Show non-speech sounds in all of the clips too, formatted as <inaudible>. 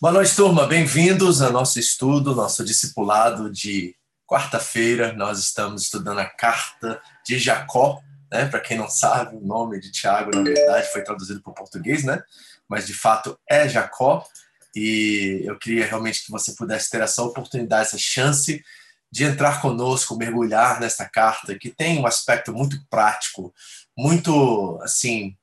Boa noite, turma. Bem-vindos ao nosso estudo, nosso discipulado de quarta-feira. Nós estamos estudando a carta de Jacó, né? Para quem não sabe, o nome de Tiago, na verdade, foi traduzido para o português, né? Mas de fato é Jacó. E eu queria realmente que você pudesse ter essa oportunidade, essa chance de entrar conosco, mergulhar nesta carta que tem um aspecto muito prático, muito assim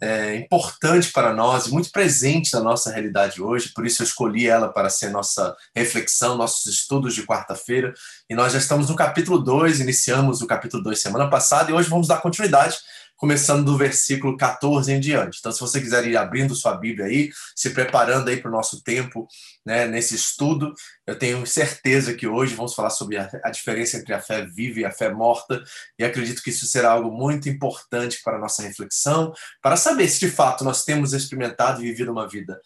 é, importante para nós muito presente na nossa realidade hoje, por isso eu escolhi ela para ser nossa reflexão, nossos estudos de quarta-feira. E nós já estamos no capítulo 2, iniciamos o capítulo 2 semana passada e hoje vamos dar continuidade começando do versículo 14 em diante. Então, se você quiser ir abrindo sua Bíblia aí, se preparando aí para o nosso tempo, né, nesse estudo, eu tenho certeza que hoje vamos falar sobre a, a, diferença entre a fé viva e a fé morta, e acredito que isso será algo muito importante para a nossa reflexão, para saber se de fato nós temos experimentado e vivido uma vida,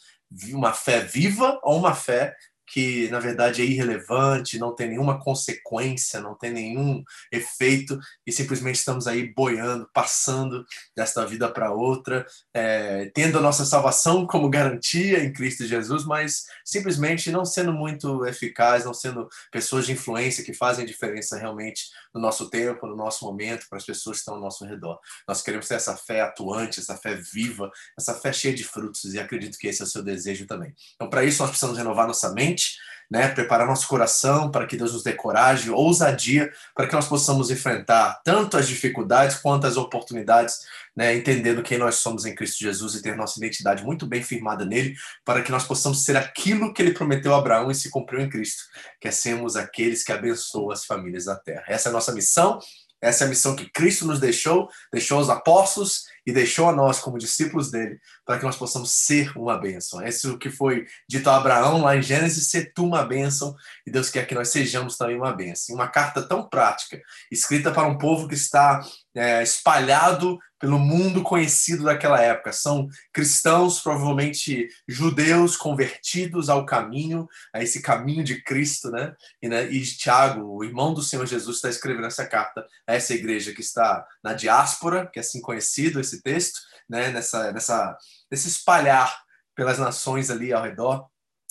uma fé viva ou uma fé que na verdade é irrelevante, não tem nenhuma consequência, não tem nenhum efeito e simplesmente estamos aí boiando, passando desta vida para outra, é, tendo a nossa salvação como garantia em Cristo Jesus, mas simplesmente não sendo muito eficaz, não sendo pessoas de influência que fazem diferença realmente no nosso tempo, no nosso momento, para as pessoas que estão ao nosso redor. Nós queremos ter essa fé atuante, essa fé viva, essa fé cheia de frutos e acredito que esse é o seu desejo também. Então, para isso, nós precisamos renovar nossa mente né, preparar nosso coração para que Deus nos dê coragem, ousadia, para que nós possamos enfrentar tanto as dificuldades quanto as oportunidades, né, entendendo quem nós somos em Cristo Jesus e ter nossa identidade muito bem firmada nele, para que nós possamos ser aquilo que ele prometeu a Abraão e se cumpriu em Cristo, que é sermos aqueles que abençoam as famílias da terra. Essa é a nossa missão, essa é a missão que Cristo nos deixou, deixou aos apóstolos e deixou a nós como discípulos dele, para que nós possamos ser uma bênção. Esse é o que foi dito a Abraão lá em Gênesis, ser tu uma bênção, e Deus quer que nós sejamos também uma bênção. Uma carta tão prática, escrita para um povo que está é, espalhado pelo mundo conhecido daquela época. São cristãos, provavelmente judeus, convertidos ao caminho, a esse caminho de Cristo, né? E, né, e Tiago, o irmão do Senhor Jesus, está escrevendo essa carta a essa igreja que está na diáspora, que é assim conhecido esse texto, né? Nessa, nessa, nesse espalhar pelas nações ali ao redor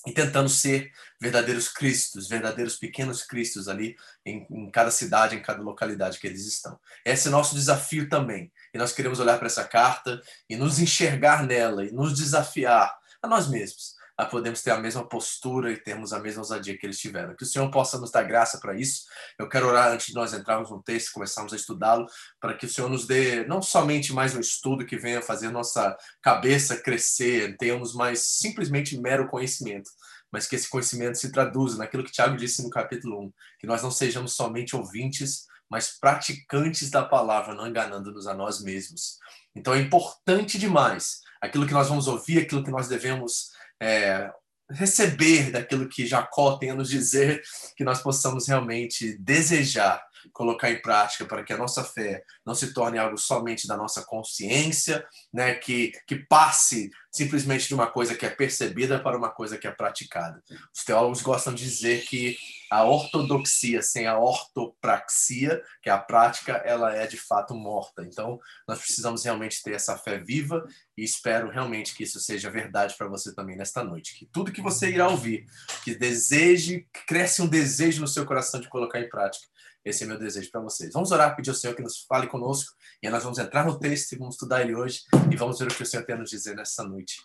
e tentando ser verdadeiros cristos, verdadeiros pequenos cristos ali em, em, cada cidade, em cada localidade que eles estão. Esse é nosso desafio também. E nós queremos olhar para essa carta e nos enxergar nela e nos desafiar a nós mesmos a podermos ter a mesma postura e termos a mesma ousadia que eles tiveram. Que o Senhor possa nos dar graça para isso. Eu quero orar antes de nós entrarmos no texto, começarmos a estudá-lo, para que o Senhor nos dê não somente mais um estudo que venha fazer nossa cabeça crescer, tenhamos mais simplesmente mero conhecimento, mas que esse conhecimento se traduza naquilo que Tiago disse no capítulo 1, que nós não sejamos somente ouvintes, mas praticantes da palavra, não enganando-nos a nós mesmos. Então é importante demais aquilo que nós vamos ouvir, aquilo que nós devemos é, receber daquilo que Jacó tem a nos dizer, que nós possamos realmente desejar colocar em prática para que a nossa fé não se torne algo somente da nossa consciência, né, que, que passe simplesmente de uma coisa que é percebida para uma coisa que é praticada. Os teólogos gostam de dizer que a ortodoxia sem a ortopraxia, que é a prática, ela é de fato morta. Então, nós precisamos realmente ter essa fé viva e espero realmente que isso seja verdade para você também nesta noite. Que tudo que você irá ouvir, que deseje, que cresce um desejo no seu coração de colocar em prática, esse é meu desejo para vocês. Vamos orar, pedir ao Senhor que nos fale conosco e nós vamos entrar no texto e vamos estudar ele hoje e vamos ver o que o Senhor tem a nos dizer nessa noite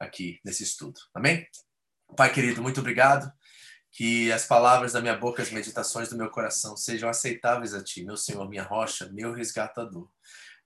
aqui nesse estudo. Amém? Pai querido, muito obrigado. Que as palavras da minha boca, as meditações do meu coração sejam aceitáveis a Ti, meu Senhor, minha rocha, meu resgatador.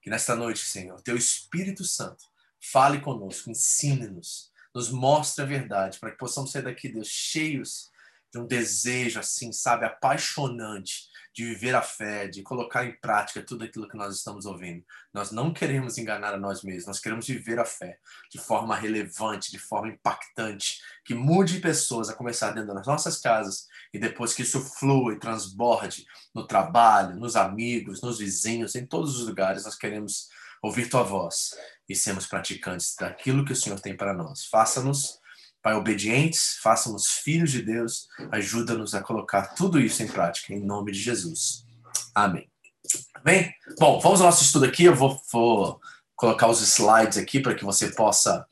Que nesta noite, Senhor, Teu Espírito Santo fale conosco, ensine-nos, nos mostre a verdade, para que possamos sair daqui, Deus, cheios de um desejo, assim, sabe, apaixonante de viver a fé, de colocar em prática tudo aquilo que nós estamos ouvindo. Nós não queremos enganar a nós mesmos, nós queremos viver a fé de forma relevante, de forma impactante, que mude pessoas a começar dentro das nossas casas e depois que isso flua e transborde no trabalho, nos amigos, nos vizinhos, em todos os lugares, nós queremos ouvir tua voz e sermos praticantes daquilo que o Senhor tem para nós. Faça-nos Pai, obedientes, façam-nos filhos de Deus, ajuda-nos a colocar tudo isso em prática, em nome de Jesus. Amém. Bem, bom, vamos ao nosso estudo aqui. Eu vou, vou colocar os slides aqui para que você possa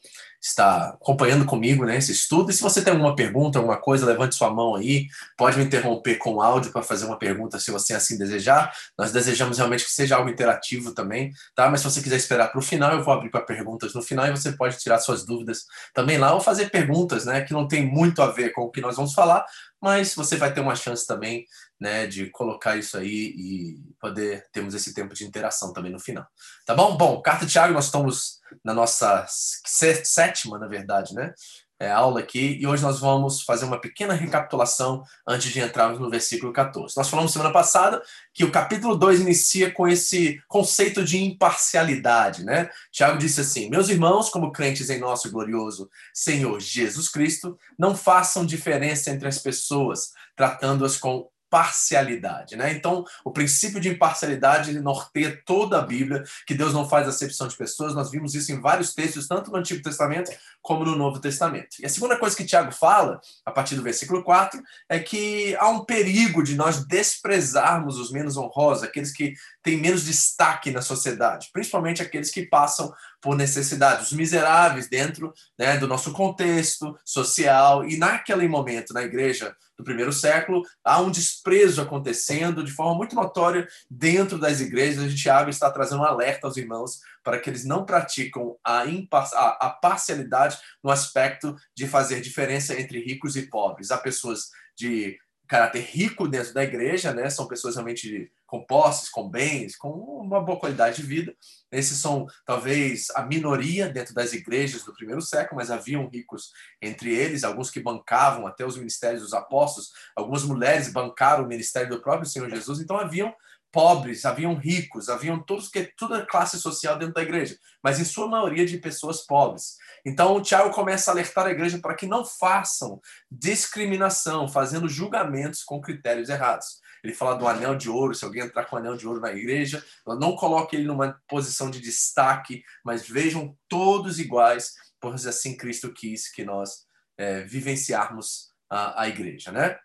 está acompanhando comigo né, esse estudo. E se você tem alguma pergunta, alguma coisa, levante sua mão aí. Pode me interromper com áudio para fazer uma pergunta, se você assim desejar. Nós desejamos realmente que seja algo interativo também, tá? Mas se você quiser esperar para o final, eu vou abrir para perguntas no final e você pode tirar suas dúvidas também lá ou fazer perguntas, né, que não tem muito a ver com o que nós vamos falar, mas você vai ter uma chance também né, de colocar isso aí e poder termos esse tempo de interação também no final. Tá bom? Bom, carta Tiago, nós estamos na nossa sétima, na verdade, né? É, aula aqui, e hoje nós vamos fazer uma pequena recapitulação antes de entrarmos no versículo 14. Nós falamos semana passada que o capítulo 2 inicia com esse conceito de imparcialidade, né? Tiago disse assim: Meus irmãos, como crentes em nosso glorioso Senhor Jesus Cristo, não façam diferença entre as pessoas, tratando-as com parcialidade, né? Então, o princípio de imparcialidade norteia toda a Bíblia, que Deus não faz acepção de pessoas. Nós vimos isso em vários textos, tanto no Antigo Testamento como no Novo Testamento. E a segunda coisa que Tiago fala, a partir do versículo 4, é que há um perigo de nós desprezarmos os menos honrosos, aqueles que têm menos destaque na sociedade, principalmente aqueles que passam por necessidade, os miseráveis dentro né, do nosso contexto social. E naquele momento, na igreja do primeiro século, há um desprezo acontecendo de forma muito notória dentro das igrejas. A Tiago está trazendo um alerta aos irmãos para que eles não praticam a, a, a parcialidade no aspecto de fazer diferença entre ricos e pobres. Há pessoas de caráter rico dentro da igreja, né? São pessoas realmente com posses, com bens, com uma boa qualidade de vida. Esses são talvez a minoria dentro das igrejas do primeiro século, mas haviam ricos entre eles, alguns que bancavam até os ministérios dos apóstolos, algumas mulheres bancaram o ministério do próprio Senhor Jesus, então haviam pobres, haviam ricos, haviam todos que toda classe social dentro da igreja, mas em sua maioria de pessoas pobres. Então o Tiago começa a alertar a igreja para que não façam discriminação, fazendo julgamentos com critérios errados. Ele fala do anel de ouro, se alguém entrar com anel de ouro na igreja, não coloque ele numa posição de destaque, mas vejam todos iguais, pois assim Cristo quis que nós é, vivenciarmos a, a igreja, né?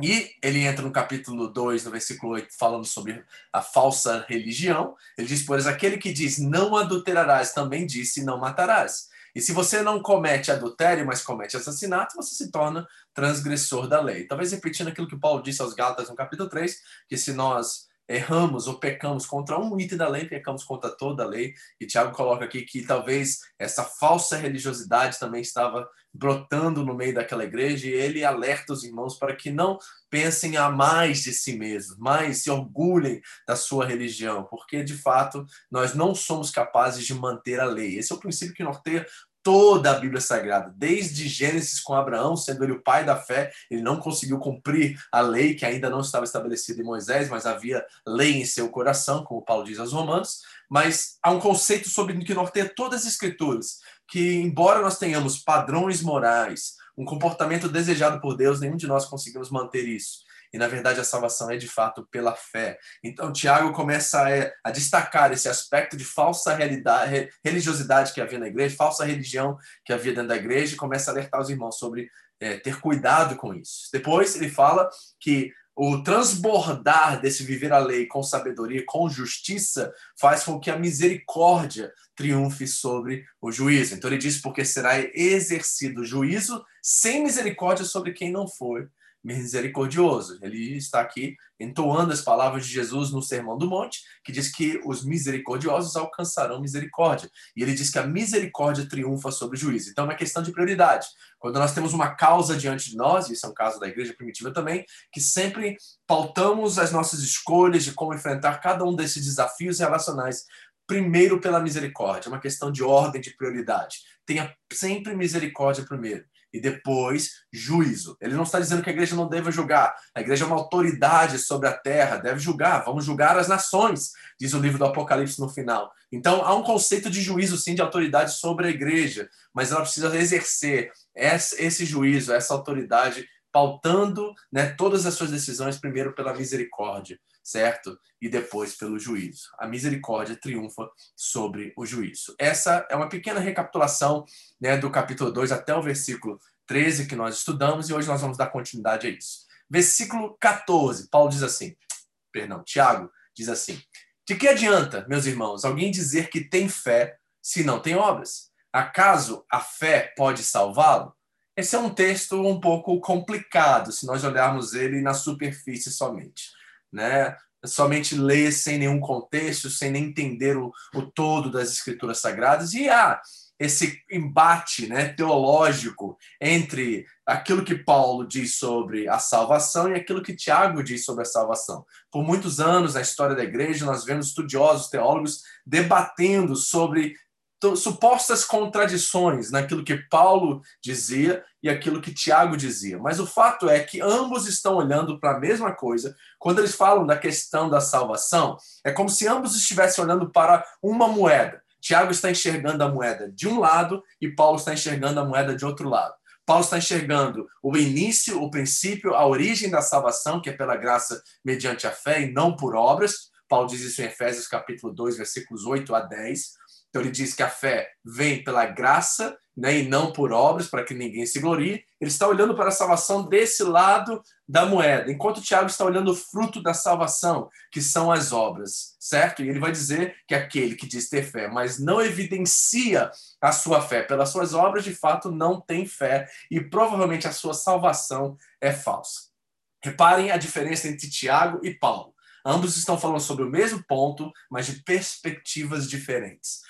E ele entra no capítulo 2, no versículo 8, falando sobre a falsa religião. Ele diz, pois aquele que diz não adulterarás também disse não matarás. E se você não comete adultério, mas comete assassinato, você se torna transgressor da lei. Talvez repetindo aquilo que Paulo disse aos Gálatas no capítulo 3, que se nós erramos ou pecamos contra um item da lei, pecamos contra toda a lei. E Tiago coloca aqui que talvez essa falsa religiosidade também estava brotando no meio daquela igreja e ele alerta os irmãos para que não pensem a mais de si mesmos, mas se orgulhem da sua religião, porque de fato nós não somos capazes de manter a lei. Esse é o princípio que norteia toda a Bíblia Sagrada, desde Gênesis com Abraão, sendo ele o pai da fé, ele não conseguiu cumprir a lei que ainda não estava estabelecida em Moisés, mas havia lei em seu coração, como Paulo diz aos Romanos. Mas há um conceito sobre que norteia todas as Escrituras, que embora nós tenhamos padrões morais, um comportamento desejado por Deus, nenhum de nós conseguimos manter isso. E na verdade a salvação é de fato pela fé. Então Tiago começa a, a destacar esse aspecto de falsa realidade, religiosidade que havia na igreja, falsa religião que havia dentro da igreja, e começa a alertar os irmãos sobre é, ter cuidado com isso. Depois ele fala que o transbordar desse viver a lei com sabedoria, com justiça, faz com que a misericórdia triunfe sobre o juízo. Então ele diz: porque será exercido juízo sem misericórdia sobre quem não for misericordioso. Ele está aqui entoando as palavras de Jesus no Sermão do Monte, que diz que os misericordiosos alcançarão misericórdia. E ele diz que a misericórdia triunfa sobre o juízo. Então é uma questão de prioridade. Quando nós temos uma causa diante de nós, e isso é um caso da igreja primitiva também, que sempre pautamos as nossas escolhas de como enfrentar cada um desses desafios relacionais primeiro pela misericórdia, é uma questão de ordem de prioridade. Tenha sempre misericórdia primeiro e depois juízo. Ele não está dizendo que a igreja não deve julgar. A igreja é uma autoridade sobre a terra, deve julgar. Vamos julgar as nações, diz o livro do Apocalipse no final. Então há um conceito de juízo, sim, de autoridade sobre a igreja, mas ela precisa exercer esse juízo, essa autoridade, pautando né, todas as suas decisões primeiro pela misericórdia certo? E depois pelo juízo. A misericórdia triunfa sobre o juízo. Essa é uma pequena recapitulação né, do capítulo 2 até o versículo 13 que nós estudamos e hoje nós vamos dar continuidade a isso. Versículo 14, Paulo diz assim, perdão, Tiago diz assim: De que adianta, meus irmãos, alguém dizer que tem fé se não tem obras? Acaso a fé pode salvá-lo? Esse é um texto um pouco complicado, se nós olharmos ele na superfície somente. Né? Somente ler sem nenhum contexto, sem nem entender o, o todo das escrituras sagradas. E há ah, esse embate né, teológico entre aquilo que Paulo diz sobre a salvação e aquilo que Tiago diz sobre a salvação. Por muitos anos, na história da igreja, nós vemos estudiosos, teólogos, debatendo sobre supostas contradições naquilo que Paulo dizia e aquilo que Tiago dizia. Mas o fato é que ambos estão olhando para a mesma coisa. Quando eles falam da questão da salvação, é como se ambos estivessem olhando para uma moeda. Tiago está enxergando a moeda de um lado e Paulo está enxergando a moeda de outro lado. Paulo está enxergando o início, o princípio, a origem da salvação, que é pela graça mediante a fé e não por obras. Paulo diz isso em Efésios capítulo 2, versículos 8 a 10. Então ele diz que a fé vem pela graça né, e não por obras, para que ninguém se glorie. Ele está olhando para a salvação desse lado da moeda, enquanto Tiago está olhando o fruto da salvação, que são as obras, certo? E ele vai dizer que aquele que diz ter fé, mas não evidencia a sua fé pelas suas obras, de fato não tem fé e provavelmente a sua salvação é falsa. Reparem a diferença entre Tiago e Paulo. Ambos estão falando sobre o mesmo ponto, mas de perspectivas diferentes.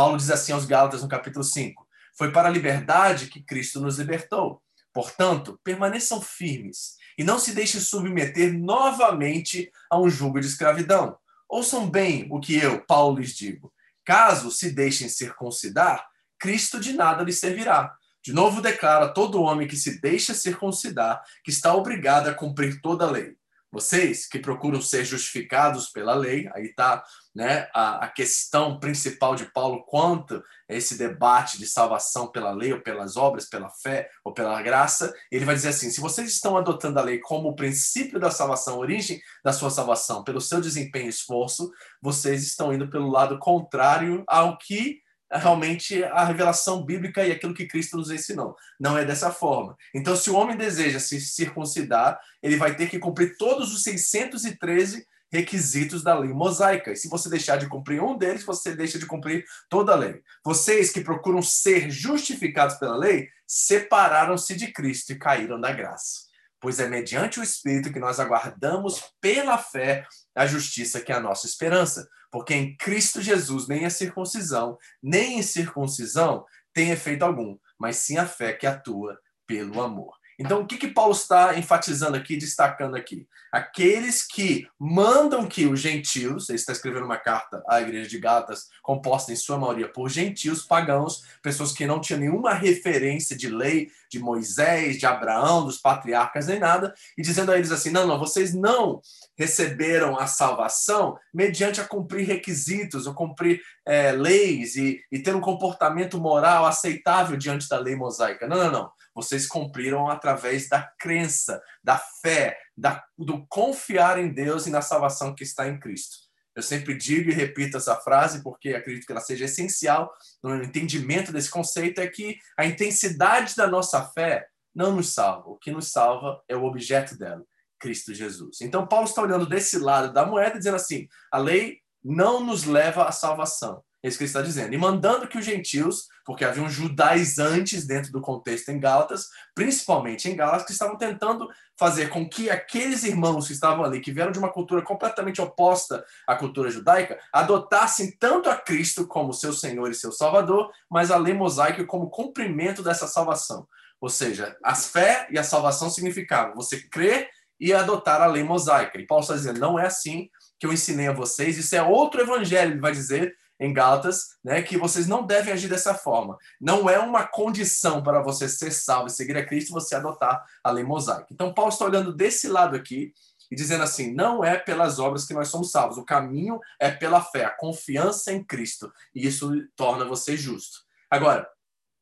Paulo diz assim aos Gálatas no capítulo 5: Foi para a liberdade que Cristo nos libertou. Portanto, permaneçam firmes e não se deixem submeter novamente a um jugo de escravidão. Ouçam bem o que eu, Paulo, lhes digo. Caso se deixem circuncidar, Cristo de nada lhes servirá. De novo declara todo homem que se deixa circuncidar que está obrigado a cumprir toda a lei. Vocês que procuram ser justificados pela lei, aí está né, a, a, questão principal de Paulo quanto a esse debate de salvação pela lei ou pelas obras, pela fé ou pela graça. Ele vai dizer assim: se vocês estão adotando a lei como o princípio da salvação, origem da sua salvação, pelo seu desempenho e esforço, vocês estão indo pelo lado contrário ao que realmente a revelação bíblica e aquilo que Cristo nos ensinou. Não é dessa forma. Então, se o homem deseja se circuncidar, ele vai ter que cumprir todos os 613 requisitos da lei mosaica. E se você deixar de cumprir um deles, você deixa de cumprir toda a lei. Vocês que procuram ser justificados pela lei, separaram-se de Cristo e caíram da graça. Pois é mediante o Espírito que nós aguardamos pela fé a justiça que é a nossa esperança. Porque em Cristo Jesus nem a circuncisão, nem em circuncisão tem efeito algum, mas sim a fé que atua pelo amor. Então, o que, que Paulo está enfatizando aqui, destacando aqui? Aqueles que mandam que os gentios, ele está escrevendo uma carta à igreja de Gálatas, composta em sua maioria por gentios, pagãos, pessoas que não tinham nenhuma referência de lei de Moisés, de Abraão, dos patriarcas, nem nada, e dizendo a eles assim: não, não, vocês não receberam a salvação mediante a cumprir requisitos, ou cumprir é, leis e, e ter um comportamento moral aceitável diante da lei mosaica. Não, não, não vocês cumpriram através da crença, da fé, da, do confiar em Deus e na salvação que está em Cristo. Eu sempre digo e repito essa frase porque acredito que ela seja essencial no entendimento desse conceito é que a intensidade da nossa fé não nos salva. O que nos salva é o objeto dela, Cristo Jesus. Então Paulo está olhando desse lado da moeda dizendo assim: a lei não nos leva à salvação. É isso que ele está dizendo. E mandando que os gentios, porque haviam judaizantes dentro do contexto em Gálatas, principalmente em Gálatas, que estavam tentando fazer com que aqueles irmãos que estavam ali, que vieram de uma cultura completamente oposta à cultura judaica, adotassem tanto a Cristo como seu Senhor e seu Salvador, mas a lei mosaica como cumprimento dessa salvação. Ou seja, a fé e a salvação significavam você crer e adotar a lei mosaica. E Paulo está dizendo, não é assim que eu ensinei a vocês, isso é outro evangelho, ele vai dizer, em Gálatas, né, que vocês não devem agir dessa forma. Não é uma condição para você ser salvo e seguir a Cristo você adotar a lei mosaica. Então, Paulo está olhando desse lado aqui e dizendo assim: não é pelas obras que nós somos salvos, o caminho é pela fé, a confiança em Cristo, e isso torna você justo. Agora,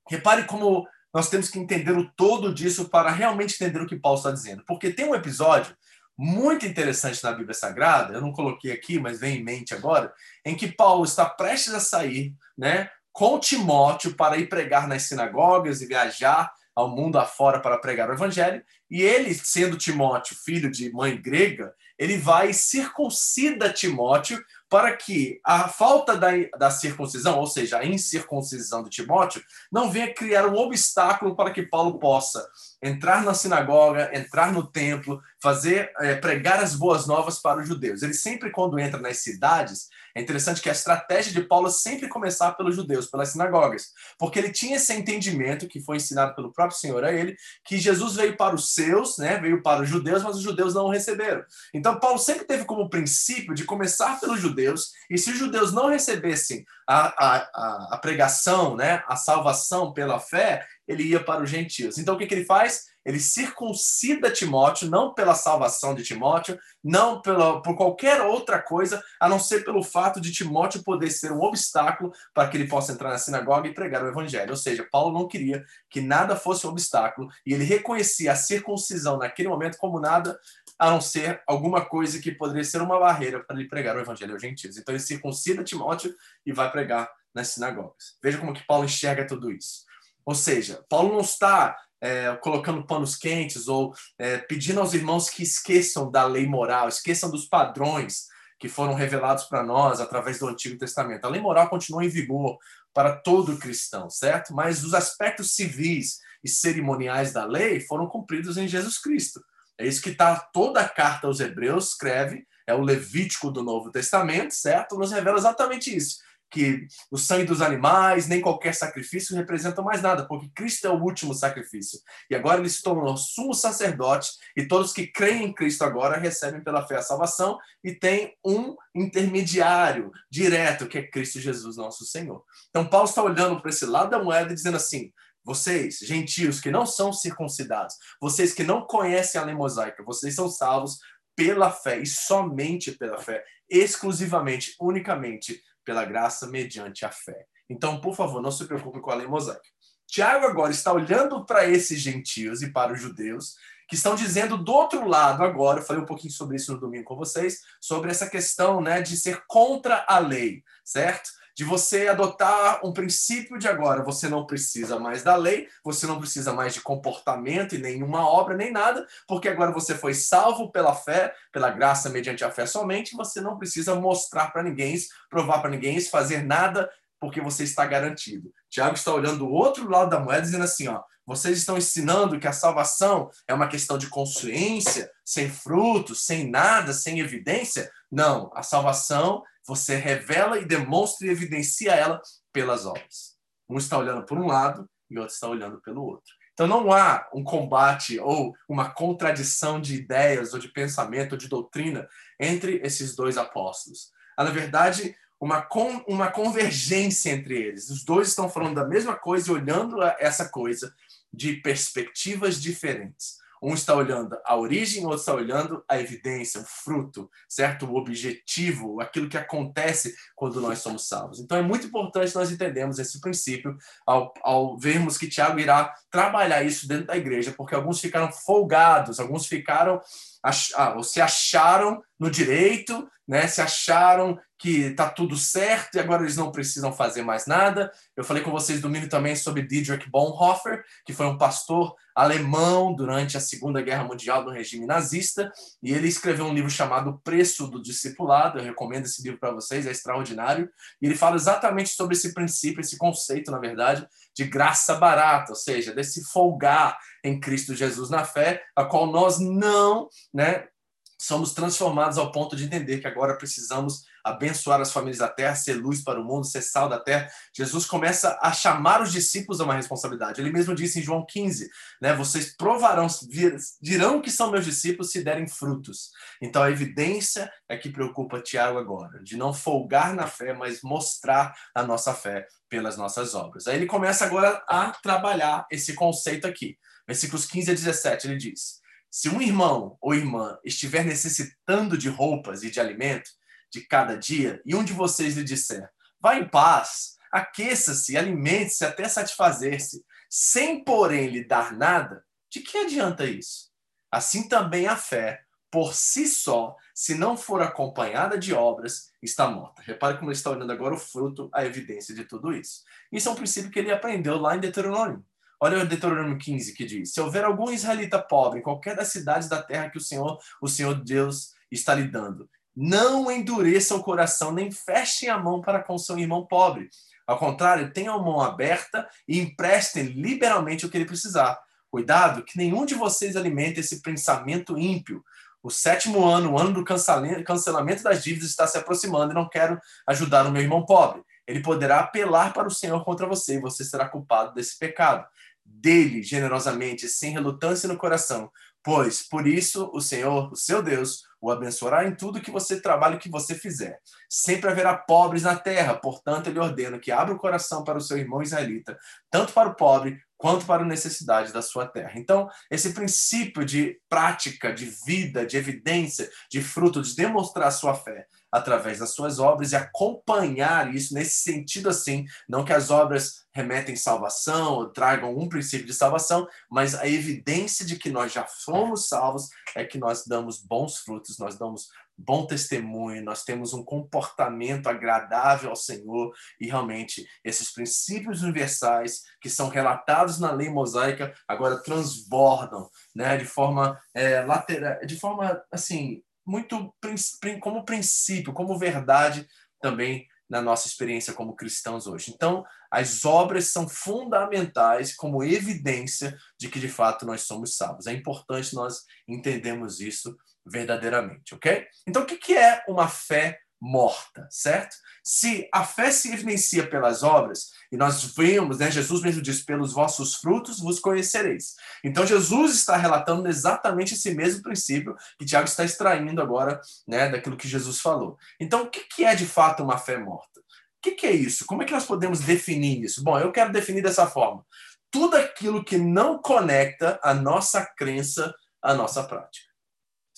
repare como nós temos que entender o todo disso para realmente entender o que Paulo está dizendo, porque tem um episódio muito interessante na Bíblia Sagrada, eu não coloquei aqui, mas vem em mente agora, em que Paulo está prestes a sair, né, com Timóteo para ir pregar nas sinagogas e viajar ao mundo afora para pregar o evangelho, e ele, sendo Timóteo, filho de mãe grega, ele vai e circuncida Timóteo para que a falta da, da circuncisão, ou seja, a incircuncisão de Timóteo, não venha criar um obstáculo para que Paulo possa entrar na sinagoga, entrar no templo, fazer é, pregar as boas novas para os judeus. Ele sempre, quando entra nas cidades, é interessante que a estratégia de Paulo é sempre começar pelos judeus, pelas sinagogas, porque ele tinha esse entendimento que foi ensinado pelo próprio Senhor a ele, que Jesus veio para os seus, né, veio para os judeus, mas os judeus não o receberam. Então Paulo sempre teve como princípio de começar pelos judeus, e se os judeus não recebessem a, a, a pregação, né, a salvação pela fé, ele ia para os gentios. Então o que, que ele faz? Ele circuncida Timóteo, não pela salvação de Timóteo, não pela, por qualquer outra coisa, a não ser pelo fato de Timóteo poder ser um obstáculo para que ele possa entrar na sinagoga e pregar o evangelho. Ou seja, Paulo não queria que nada fosse um obstáculo e ele reconhecia a circuncisão naquele momento como nada a não ser alguma coisa que poderia ser uma barreira para ele pregar o evangelho aos gentios. Então ele circuncida Timóteo e vai pregar nas sinagogas. Veja como que Paulo enxerga tudo isso. Ou seja, Paulo não está é, colocando panos quentes ou é, pedindo aos irmãos que esqueçam da lei moral, esqueçam dos padrões que foram revelados para nós através do Antigo Testamento. A lei moral continua em vigor para todo cristão, certo? Mas os aspectos civis e cerimoniais da lei foram cumpridos em Jesus Cristo. É isso que está toda a carta aos Hebreus escreve, é o Levítico do Novo Testamento, certo? Nos revela exatamente isso que o sangue dos animais, nem qualquer sacrifício representam mais nada, porque Cristo é o último sacrifício. E agora ele se tornou sumo sacerdote, e todos que creem em Cristo agora recebem pela fé a salvação, e tem um intermediário direto, que é Cristo Jesus, nosso Senhor. Então, Paulo está olhando para esse lado da moeda e dizendo assim: vocês, gentios que não são circuncidados, vocês que não conhecem a lei mosaica, vocês são salvos pela fé e somente pela fé, exclusivamente, unicamente pela graça mediante a fé. Então, por favor, não se preocupe com a lei mosaica. Tiago agora está olhando para esses gentios e para os judeus que estão dizendo do outro lado agora, eu falei um pouquinho sobre isso no domingo com vocês, sobre essa questão né, de ser contra a lei, certo? De você adotar um princípio de agora, você não precisa mais da lei, você não precisa mais de comportamento e nenhuma obra, nem nada, porque agora você foi salvo pela fé, pela graça mediante a fé somente, você não precisa mostrar para ninguém, provar para ninguém, fazer nada, porque você está garantido. Tiago está olhando do outro lado da moeda, dizendo assim, ó, vocês estão ensinando que a salvação é uma questão de consciência, sem frutos, sem nada, sem evidência? Não, a salvação você revela e demonstra e evidencia ela pelas obras. Um está olhando por um lado e outro está olhando pelo outro. Então não há um combate ou uma contradição de ideias ou de pensamento ou de doutrina entre esses dois apóstolos. Há, na verdade, uma, con uma convergência entre eles. Os dois estão falando da mesma coisa e olhando essa coisa de perspectivas diferentes. Um está olhando a origem, outro está olhando a evidência, o fruto, certo? O objetivo, aquilo que acontece quando nós somos salvos. Então é muito importante nós entendermos esse princípio ao, ao vermos que Tiago irá trabalhar isso dentro da igreja, porque alguns ficaram folgados, alguns ficaram ah, ou se acharam no direito, né? Se acharam que está tudo certo e agora eles não precisam fazer mais nada. Eu falei com vocês domingo também sobre Dietrich Bonhoeffer, que foi um pastor alemão durante a Segunda Guerra Mundial do regime nazista, e ele escreveu um livro chamado Preço do Discipulado. Eu recomendo esse livro para vocês, é extraordinário. E ele fala exatamente sobre esse princípio, esse conceito, na verdade, de graça barata, ou seja, desse folgar em Cristo Jesus na fé, a qual nós não, né, somos transformados ao ponto de entender que agora precisamos abençoar as famílias da terra, ser luz para o mundo, ser sal da terra. Jesus começa a chamar os discípulos a uma responsabilidade. Ele mesmo disse em João 15, né, vocês provarão, dirão que são meus discípulos se derem frutos. Então a evidência é que preocupa Tiago agora, de não folgar na fé, mas mostrar a nossa fé pelas nossas obras. Aí ele começa agora a trabalhar esse conceito aqui. Versículos 15 a 17, ele diz: se um irmão ou irmã estiver necessitando de roupas e de alimento de cada dia, e um de vocês lhe disser: vá em paz, aqueça-se, alimente-se até satisfazer-se, sem porém lhe dar nada, de que adianta isso? Assim também a fé, por si só, se não for acompanhada de obras, está morta. Repare como ele está olhando agora o fruto, a evidência de tudo isso. Isso é um princípio que ele aprendeu lá em Deuteronômio. Olha o Deuteronômio 15 que diz: Se houver algum israelita pobre em qualquer das cidades da terra que o Senhor, o Senhor Deus, está lhe dando, não endureçam o coração, nem fechem a mão para com seu irmão pobre. Ao contrário, tenham a mão aberta e emprestem liberalmente o que ele precisar. Cuidado que nenhum de vocês alimente esse pensamento ímpio. O sétimo ano, o ano do cancelamento das dívidas, está se aproximando e não quero ajudar o meu irmão pobre. Ele poderá apelar para o Senhor contra você e você será culpado desse pecado. Dele generosamente, sem relutância no coração, pois por isso o Senhor, o seu Deus, o abençoará em tudo que você trabalhe, que você fizer. Sempre haverá pobres na terra, portanto, ele ordena que abra o coração para o seu irmão israelita, tanto para o pobre quanto para a necessidade da sua terra. Então, esse princípio de prática, de vida, de evidência, de fruto, de demonstrar sua fé através das suas obras e acompanhar isso nesse sentido assim, não que as obras remetem salvação ou tragam um princípio de salvação, mas a evidência de que nós já fomos salvos é que nós damos bons frutos, nós damos bom testemunho, nós temos um comportamento agradável ao Senhor e realmente esses princípios universais que são relatados na lei mosaica agora transbordam, né, de forma é, lateral, de forma assim muito como princípio, como verdade também na nossa experiência como cristãos hoje. Então, as obras são fundamentais como evidência de que de fato nós somos salvos. É importante nós entendermos isso verdadeiramente, ok? Então, o que é uma fé morta, certo? Se a fé se evidencia pelas obras, e nós vemos, né, Jesus mesmo diz, pelos vossos frutos vos conhecereis. Então Jesus está relatando exatamente esse mesmo princípio que Tiago está extraindo agora, né, daquilo que Jesus falou. Então, o que é de fato uma fé morta? O que é isso? Como é que nós podemos definir isso? Bom, eu quero definir dessa forma. Tudo aquilo que não conecta a nossa crença à nossa prática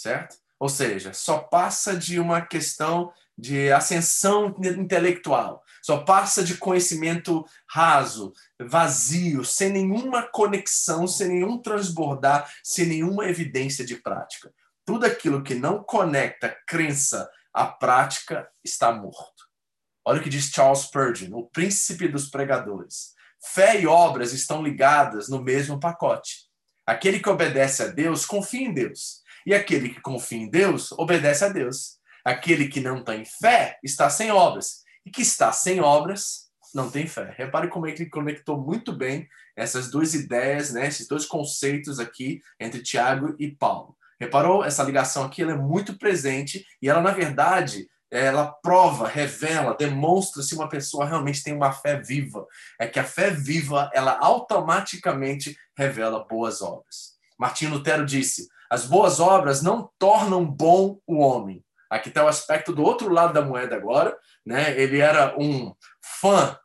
certo? Ou seja, só passa de uma questão de ascensão intelectual, só passa de conhecimento raso, vazio, sem nenhuma conexão, sem nenhum transbordar, sem nenhuma evidência de prática. Tudo aquilo que não conecta crença à prática está morto. Olha o que diz Charles Spurgeon, o príncipe dos pregadores. Fé e obras estão ligadas no mesmo pacote. Aquele que obedece a Deus confia em Deus. E aquele que confia em Deus obedece a Deus. Aquele que não tem fé está sem obras. E que está sem obras não tem fé. Repare como é ele conectou muito bem essas duas ideias, né, esses dois conceitos aqui entre Tiago e Paulo. Reparou? Essa ligação aqui ela é muito presente e ela, na verdade, ela prova, revela, demonstra se uma pessoa realmente tem uma fé viva. É que a fé viva, ela automaticamente revela boas obras. Martinho Lutero disse: as boas obras não tornam bom o homem. Aqui está o aspecto do outro lado da moeda agora. Né? Ele era um fã,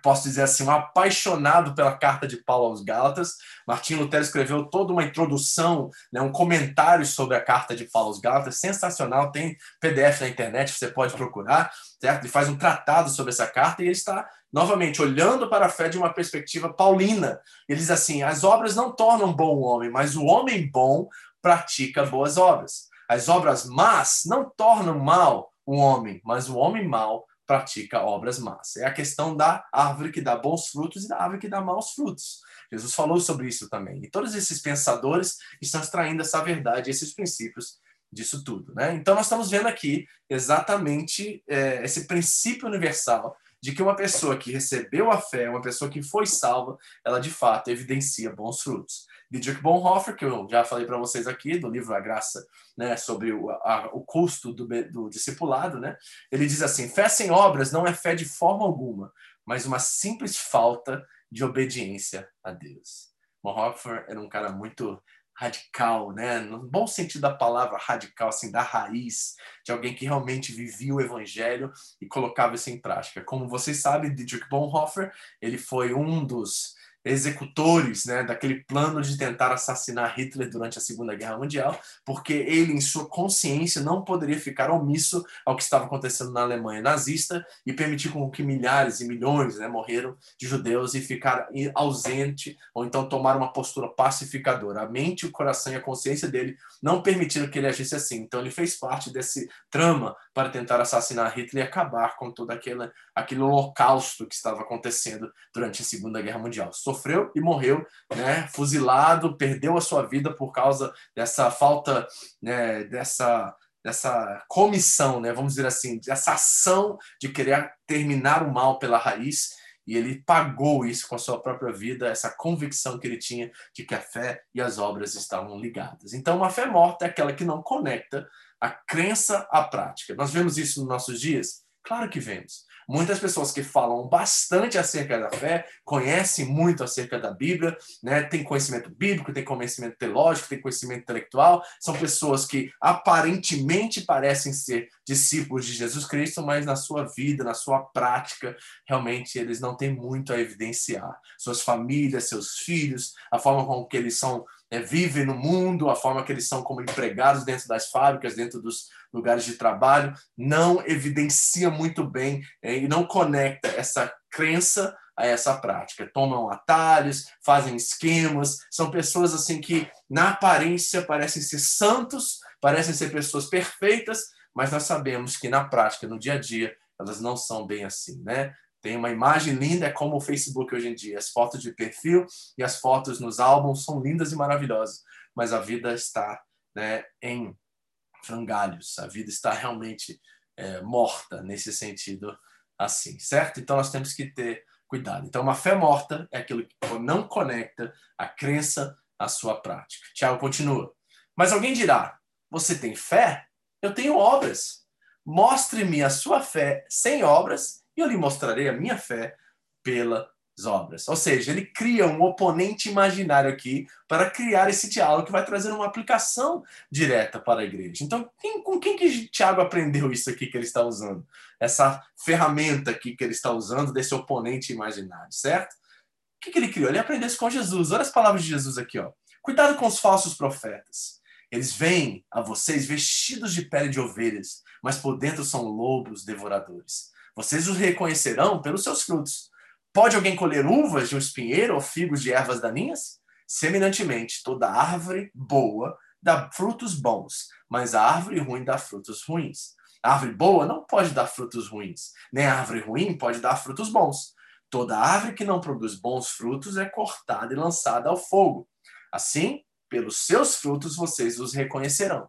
posso dizer assim, um apaixonado pela carta de Paulo aos Gálatas. Martinho Lutero escreveu toda uma introdução, né, um comentário sobre a carta de Paulo aos Gálatas, sensacional. Tem PDF na internet, você pode procurar. Certo? Ele faz um tratado sobre essa carta e ele está novamente, olhando para a fé de uma perspectiva paulina. Ele diz assim: as obras não tornam bom o homem, mas o homem bom pratica boas obras. As obras más não tornam mal o homem, mas o homem mau pratica obras más. É a questão da árvore que dá bons frutos e da árvore que dá maus frutos. Jesus falou sobre isso também. E todos esses pensadores estão extraindo essa verdade, esses princípios disso tudo. Né? Então, nós estamos vendo aqui exatamente é, esse princípio universal de que uma pessoa que recebeu a fé, uma pessoa que foi salva, ela de fato evidencia bons frutos. Dietrich Bonhoeffer, que eu já falei para vocês aqui, do livro A Graça, né, sobre o, a, o custo do, do discipulado, né, ele diz assim: fé sem obras não é fé de forma alguma, mas uma simples falta de obediência a Deus. Bonhoeffer era um cara muito radical, né? No bom sentido da palavra radical, assim, da raiz, de alguém que realmente vivia o evangelho e colocava isso em prática. Como vocês sabem, Dietrich Bonhoeffer, ele foi um dos executores né, daquele plano de tentar assassinar Hitler durante a Segunda Guerra Mundial, porque ele, em sua consciência, não poderia ficar omisso ao que estava acontecendo na Alemanha nazista e permitir com que milhares e milhões né, morreram de judeus e ficar ausente ou então tomar uma postura pacificadora. A mente, o coração e a consciência dele não permitiram que ele agisse assim. Então ele fez parte desse trama para tentar assassinar Hitler e acabar com todo aquele, aquele holocausto que estava acontecendo durante a Segunda Guerra Mundial sofreu e morreu, né, fuzilado, perdeu a sua vida por causa dessa falta, né, dessa dessa comissão, né? Vamos dizer assim, dessa ação de querer terminar o mal pela raiz e ele pagou isso com a sua própria vida, essa convicção que ele tinha de que a fé e as obras estavam ligadas. Então, uma fé morta é aquela que não conecta a crença à prática. Nós vemos isso nos nossos dias? Claro que vemos. Muitas pessoas que falam bastante acerca da fé, conhecem muito acerca da Bíblia, né? tem conhecimento bíblico, tem conhecimento teológico, tem conhecimento intelectual, são pessoas que aparentemente parecem ser discípulos de Jesus Cristo, mas na sua vida, na sua prática, realmente eles não têm muito a evidenciar. Suas famílias, seus filhos, a forma como que eles são é, vivem no mundo, a forma que eles são como empregados dentro das fábricas, dentro dos lugares de trabalho, não evidencia muito bem é, e não conecta essa crença a essa prática. Tomam atalhos, fazem esquemas, são pessoas assim que na aparência parecem ser santos, parecem ser pessoas perfeitas, mas nós sabemos que na prática, no dia a dia, elas não são bem assim, né? Tem uma imagem linda, é como o Facebook hoje em dia. As fotos de perfil e as fotos nos álbuns são lindas e maravilhosas, mas a vida está né, em frangalhos. A vida está realmente é, morta nesse sentido assim, certo? Então nós temos que ter cuidado. Então uma fé morta é aquilo que não conecta a crença à sua prática. Tiago continua. Mas alguém dirá: Você tem fé? Eu tenho obras. Mostre-me a sua fé sem obras e eu lhe mostrarei a minha fé pelas obras. Ou seja, ele cria um oponente imaginário aqui para criar esse diálogo que vai trazer uma aplicação direta para a igreja. Então, quem, com quem que Tiago aprendeu isso aqui que ele está usando? Essa ferramenta aqui que ele está usando desse oponente imaginário, certo? O que, que ele criou? Ele aprendeu isso com Jesus. Olha as palavras de Jesus aqui, ó. Cuidado com os falsos profetas. Eles vêm a vocês vestidos de pele de ovelhas, mas por dentro são lobos devoradores. Vocês os reconhecerão pelos seus frutos. Pode alguém colher uvas de um espinheiro ou figos de ervas daninhas? Semelhantemente, toda árvore boa dá frutos bons, mas a árvore ruim dá frutos ruins. A árvore boa não pode dar frutos ruins, nem a árvore ruim pode dar frutos bons. Toda árvore que não produz bons frutos é cortada e lançada ao fogo. Assim, pelos seus frutos vocês os reconhecerão.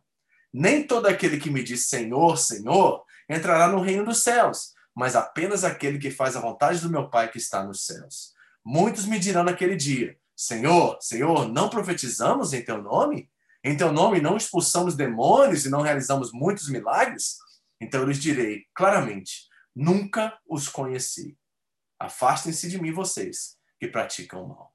Nem todo aquele que me diz Senhor, Senhor entrará no reino dos céus, mas apenas aquele que faz a vontade do meu Pai que está nos céus. Muitos me dirão naquele dia: Senhor, Senhor, não profetizamos em teu nome? Em teu nome não expulsamos demônios e não realizamos muitos milagres? Então eu lhes direi claramente: nunca os conheci. Afastem-se de mim, vocês que praticam mal.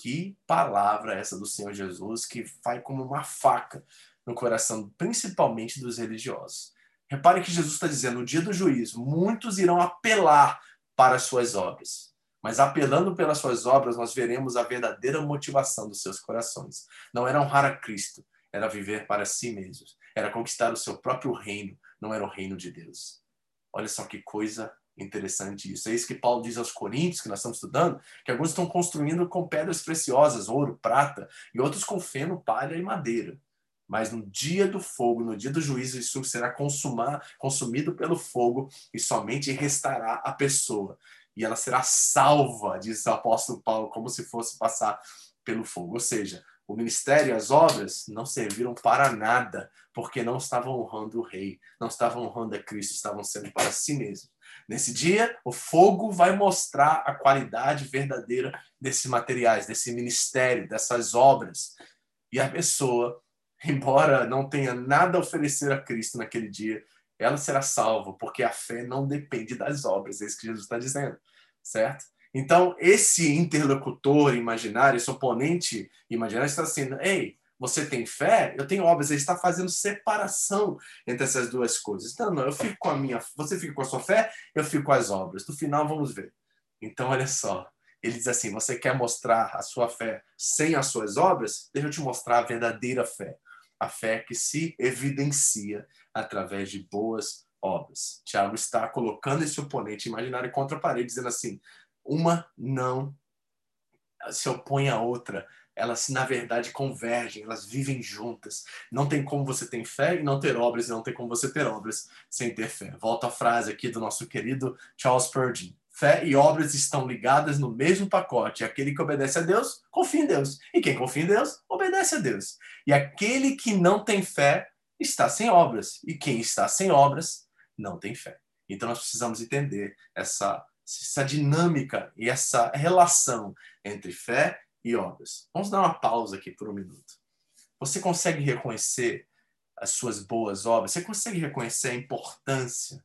Que palavra essa do Senhor Jesus que vai como uma faca no coração, principalmente dos religiosos. Repare que Jesus está dizendo: no dia do juízo, muitos irão apelar para as suas obras. Mas apelando pelas suas obras, nós veremos a verdadeira motivação dos seus corações. Não era honrar a Cristo, era viver para si mesmos, era conquistar o seu próprio reino, não era o reino de Deus. Olha só que coisa interessante isso. É isso que Paulo diz aos Coríntios, que nós estamos estudando, que alguns estão construindo com pedras preciosas, ouro, prata, e outros com feno, palha e madeira mas no dia do fogo, no dia do juízo, isso será consumar, consumido pelo fogo e somente restará a pessoa. E ela será salva, diz o apóstolo Paulo, como se fosse passar pelo fogo. Ou seja, o ministério as obras não serviram para nada, porque não estavam honrando o rei, não estavam honrando a Cristo, estavam sendo para si mesmos. Nesse dia, o fogo vai mostrar a qualidade verdadeira desses materiais, desse ministério, dessas obras. E a pessoa <laughs> embora não tenha nada a oferecer a Cristo naquele dia, ela será salva, porque a fé não depende das obras, é isso que Jesus está dizendo, certo? Então, esse interlocutor imaginário, esse oponente imaginário está dizendo, ei, você tem fé, eu tenho obras, ele está fazendo separação entre essas duas coisas. Então, não, eu fico com a minha, você fica com a sua fé, eu fico com as obras. No final, vamos ver. Então, olha só, ele diz assim: você quer mostrar a sua fé sem as suas obras? Deixa eu te mostrar a verdadeira fé a fé que se evidencia através de boas obras. Tiago está colocando esse oponente imaginário contra a parede, dizendo assim: uma não se opõe à outra, elas na verdade convergem, elas vivem juntas. Não tem como você ter fé e não ter obras, e não tem como você ter obras sem ter fé. Volto à frase aqui do nosso querido Charles Spurgeon. Fé e obras estão ligadas no mesmo pacote. Aquele que obedece a Deus, confia em Deus. E quem confia em Deus, obedece a Deus. E aquele que não tem fé está sem obras. E quem está sem obras não tem fé. Então nós precisamos entender essa, essa dinâmica e essa relação entre fé e obras. Vamos dar uma pausa aqui por um minuto. Você consegue reconhecer as suas boas obras? Você consegue reconhecer a importância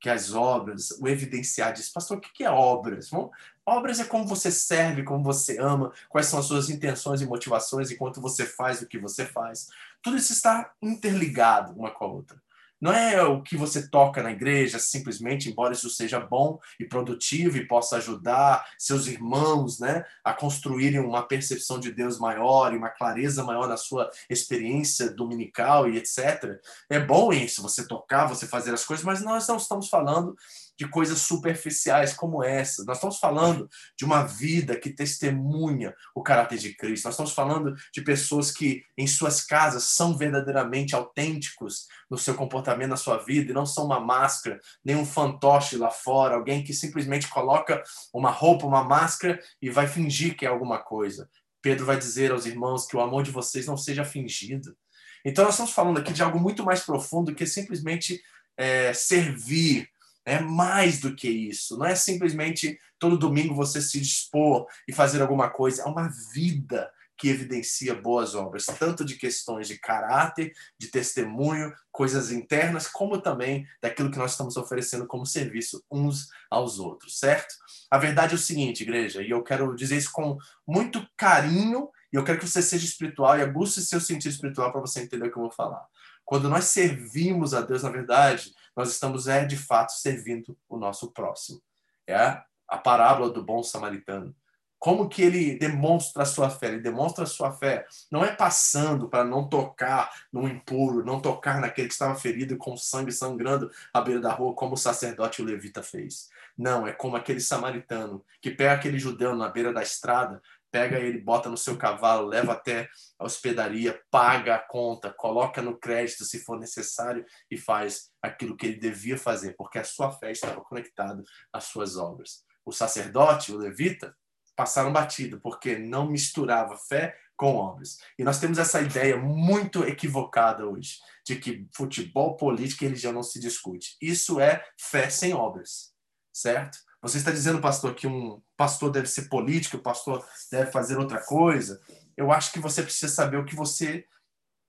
que as obras, o evidenciar disso? Pastor, o que é obras? Bom, obras é como você serve, como você ama, quais são as suas intenções e motivações enquanto você faz o que você faz. Tudo isso está interligado uma com a outra. Não é o que você toca na igreja, simplesmente, embora isso seja bom e produtivo e possa ajudar seus irmãos né, a construírem uma percepção de Deus maior e uma clareza maior na sua experiência dominical e etc. É bom isso, você tocar, você fazer as coisas, mas nós não estamos falando de coisas superficiais como essa. Nós estamos falando de uma vida que testemunha o caráter de Cristo. Nós estamos falando de pessoas que em suas casas são verdadeiramente autênticos no seu comportamento, na sua vida, e não são uma máscara, nem um fantoche lá fora, alguém que simplesmente coloca uma roupa, uma máscara e vai fingir que é alguma coisa. Pedro vai dizer aos irmãos que o amor de vocês não seja fingido. Então, nós estamos falando aqui de algo muito mais profundo que simplesmente é, servir é mais do que isso. Não é simplesmente todo domingo você se dispor e fazer alguma coisa. É uma vida que evidencia boas obras, tanto de questões de caráter, de testemunho, coisas internas, como também daquilo que nós estamos oferecendo como serviço uns aos outros, certo? A verdade é o seguinte, igreja, e eu quero dizer isso com muito carinho, e eu quero que você seja espiritual e aguce seu sentido espiritual para você entender o que eu vou falar. Quando nós servimos a Deus, na verdade, nós estamos, é, de fato, servindo o nosso próximo. É a parábola do bom samaritano. Como que ele demonstra a sua fé? Ele demonstra a sua fé não é passando para não tocar no impuro, não tocar naquele que estava ferido com sangue sangrando à beira da rua, como o sacerdote e o levita fez. Não, é como aquele samaritano que pega aquele judeu na beira da estrada, pega ele, bota no seu cavalo, leva até a hospedaria, paga a conta, coloca no crédito se for necessário e faz aquilo que ele devia fazer, porque a sua fé estava conectada às suas obras. O sacerdote, o levita, passaram batido, porque não misturava fé com obras. E nós temos essa ideia muito equivocada hoje, de que futebol, política e religião não se discute. Isso é fé sem obras, certo? Você está dizendo, pastor, que um pastor deve ser político, o pastor deve fazer outra coisa. Eu acho que você precisa saber o que você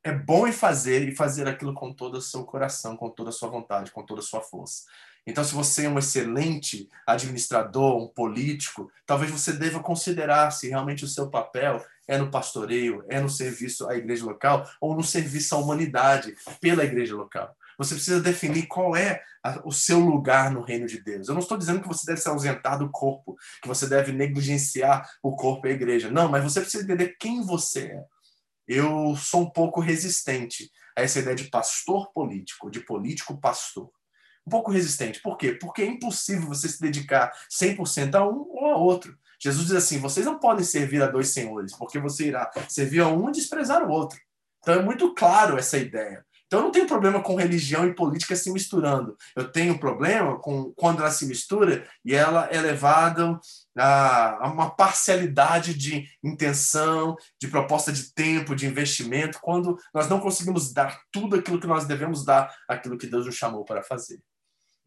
é bom em fazer e fazer aquilo com todo o seu coração, com toda a sua vontade, com toda a sua força. Então, se você é um excelente administrador, um político, talvez você deva considerar se realmente o seu papel é no pastoreio, é no serviço à igreja local ou no serviço à humanidade pela igreja local. Você precisa definir qual é a, o seu lugar no reino de Deus. Eu não estou dizendo que você deve se ausentar do corpo, que você deve negligenciar o corpo e a igreja. Não, mas você precisa entender quem você é. Eu sou um pouco resistente a essa ideia de pastor político, de político pastor. Um pouco resistente. Por quê? Porque é impossível você se dedicar 100% a um ou a outro. Jesus diz assim: vocês não podem servir a dois senhores, porque você irá servir a um e desprezar o outro. Então é muito claro essa ideia. Então eu não tenho problema com religião e política se misturando. Eu tenho problema com quando ela se mistura e ela é levada a, a uma parcialidade de intenção, de proposta de tempo, de investimento, quando nós não conseguimos dar tudo aquilo que nós devemos dar, aquilo que Deus nos chamou para fazer.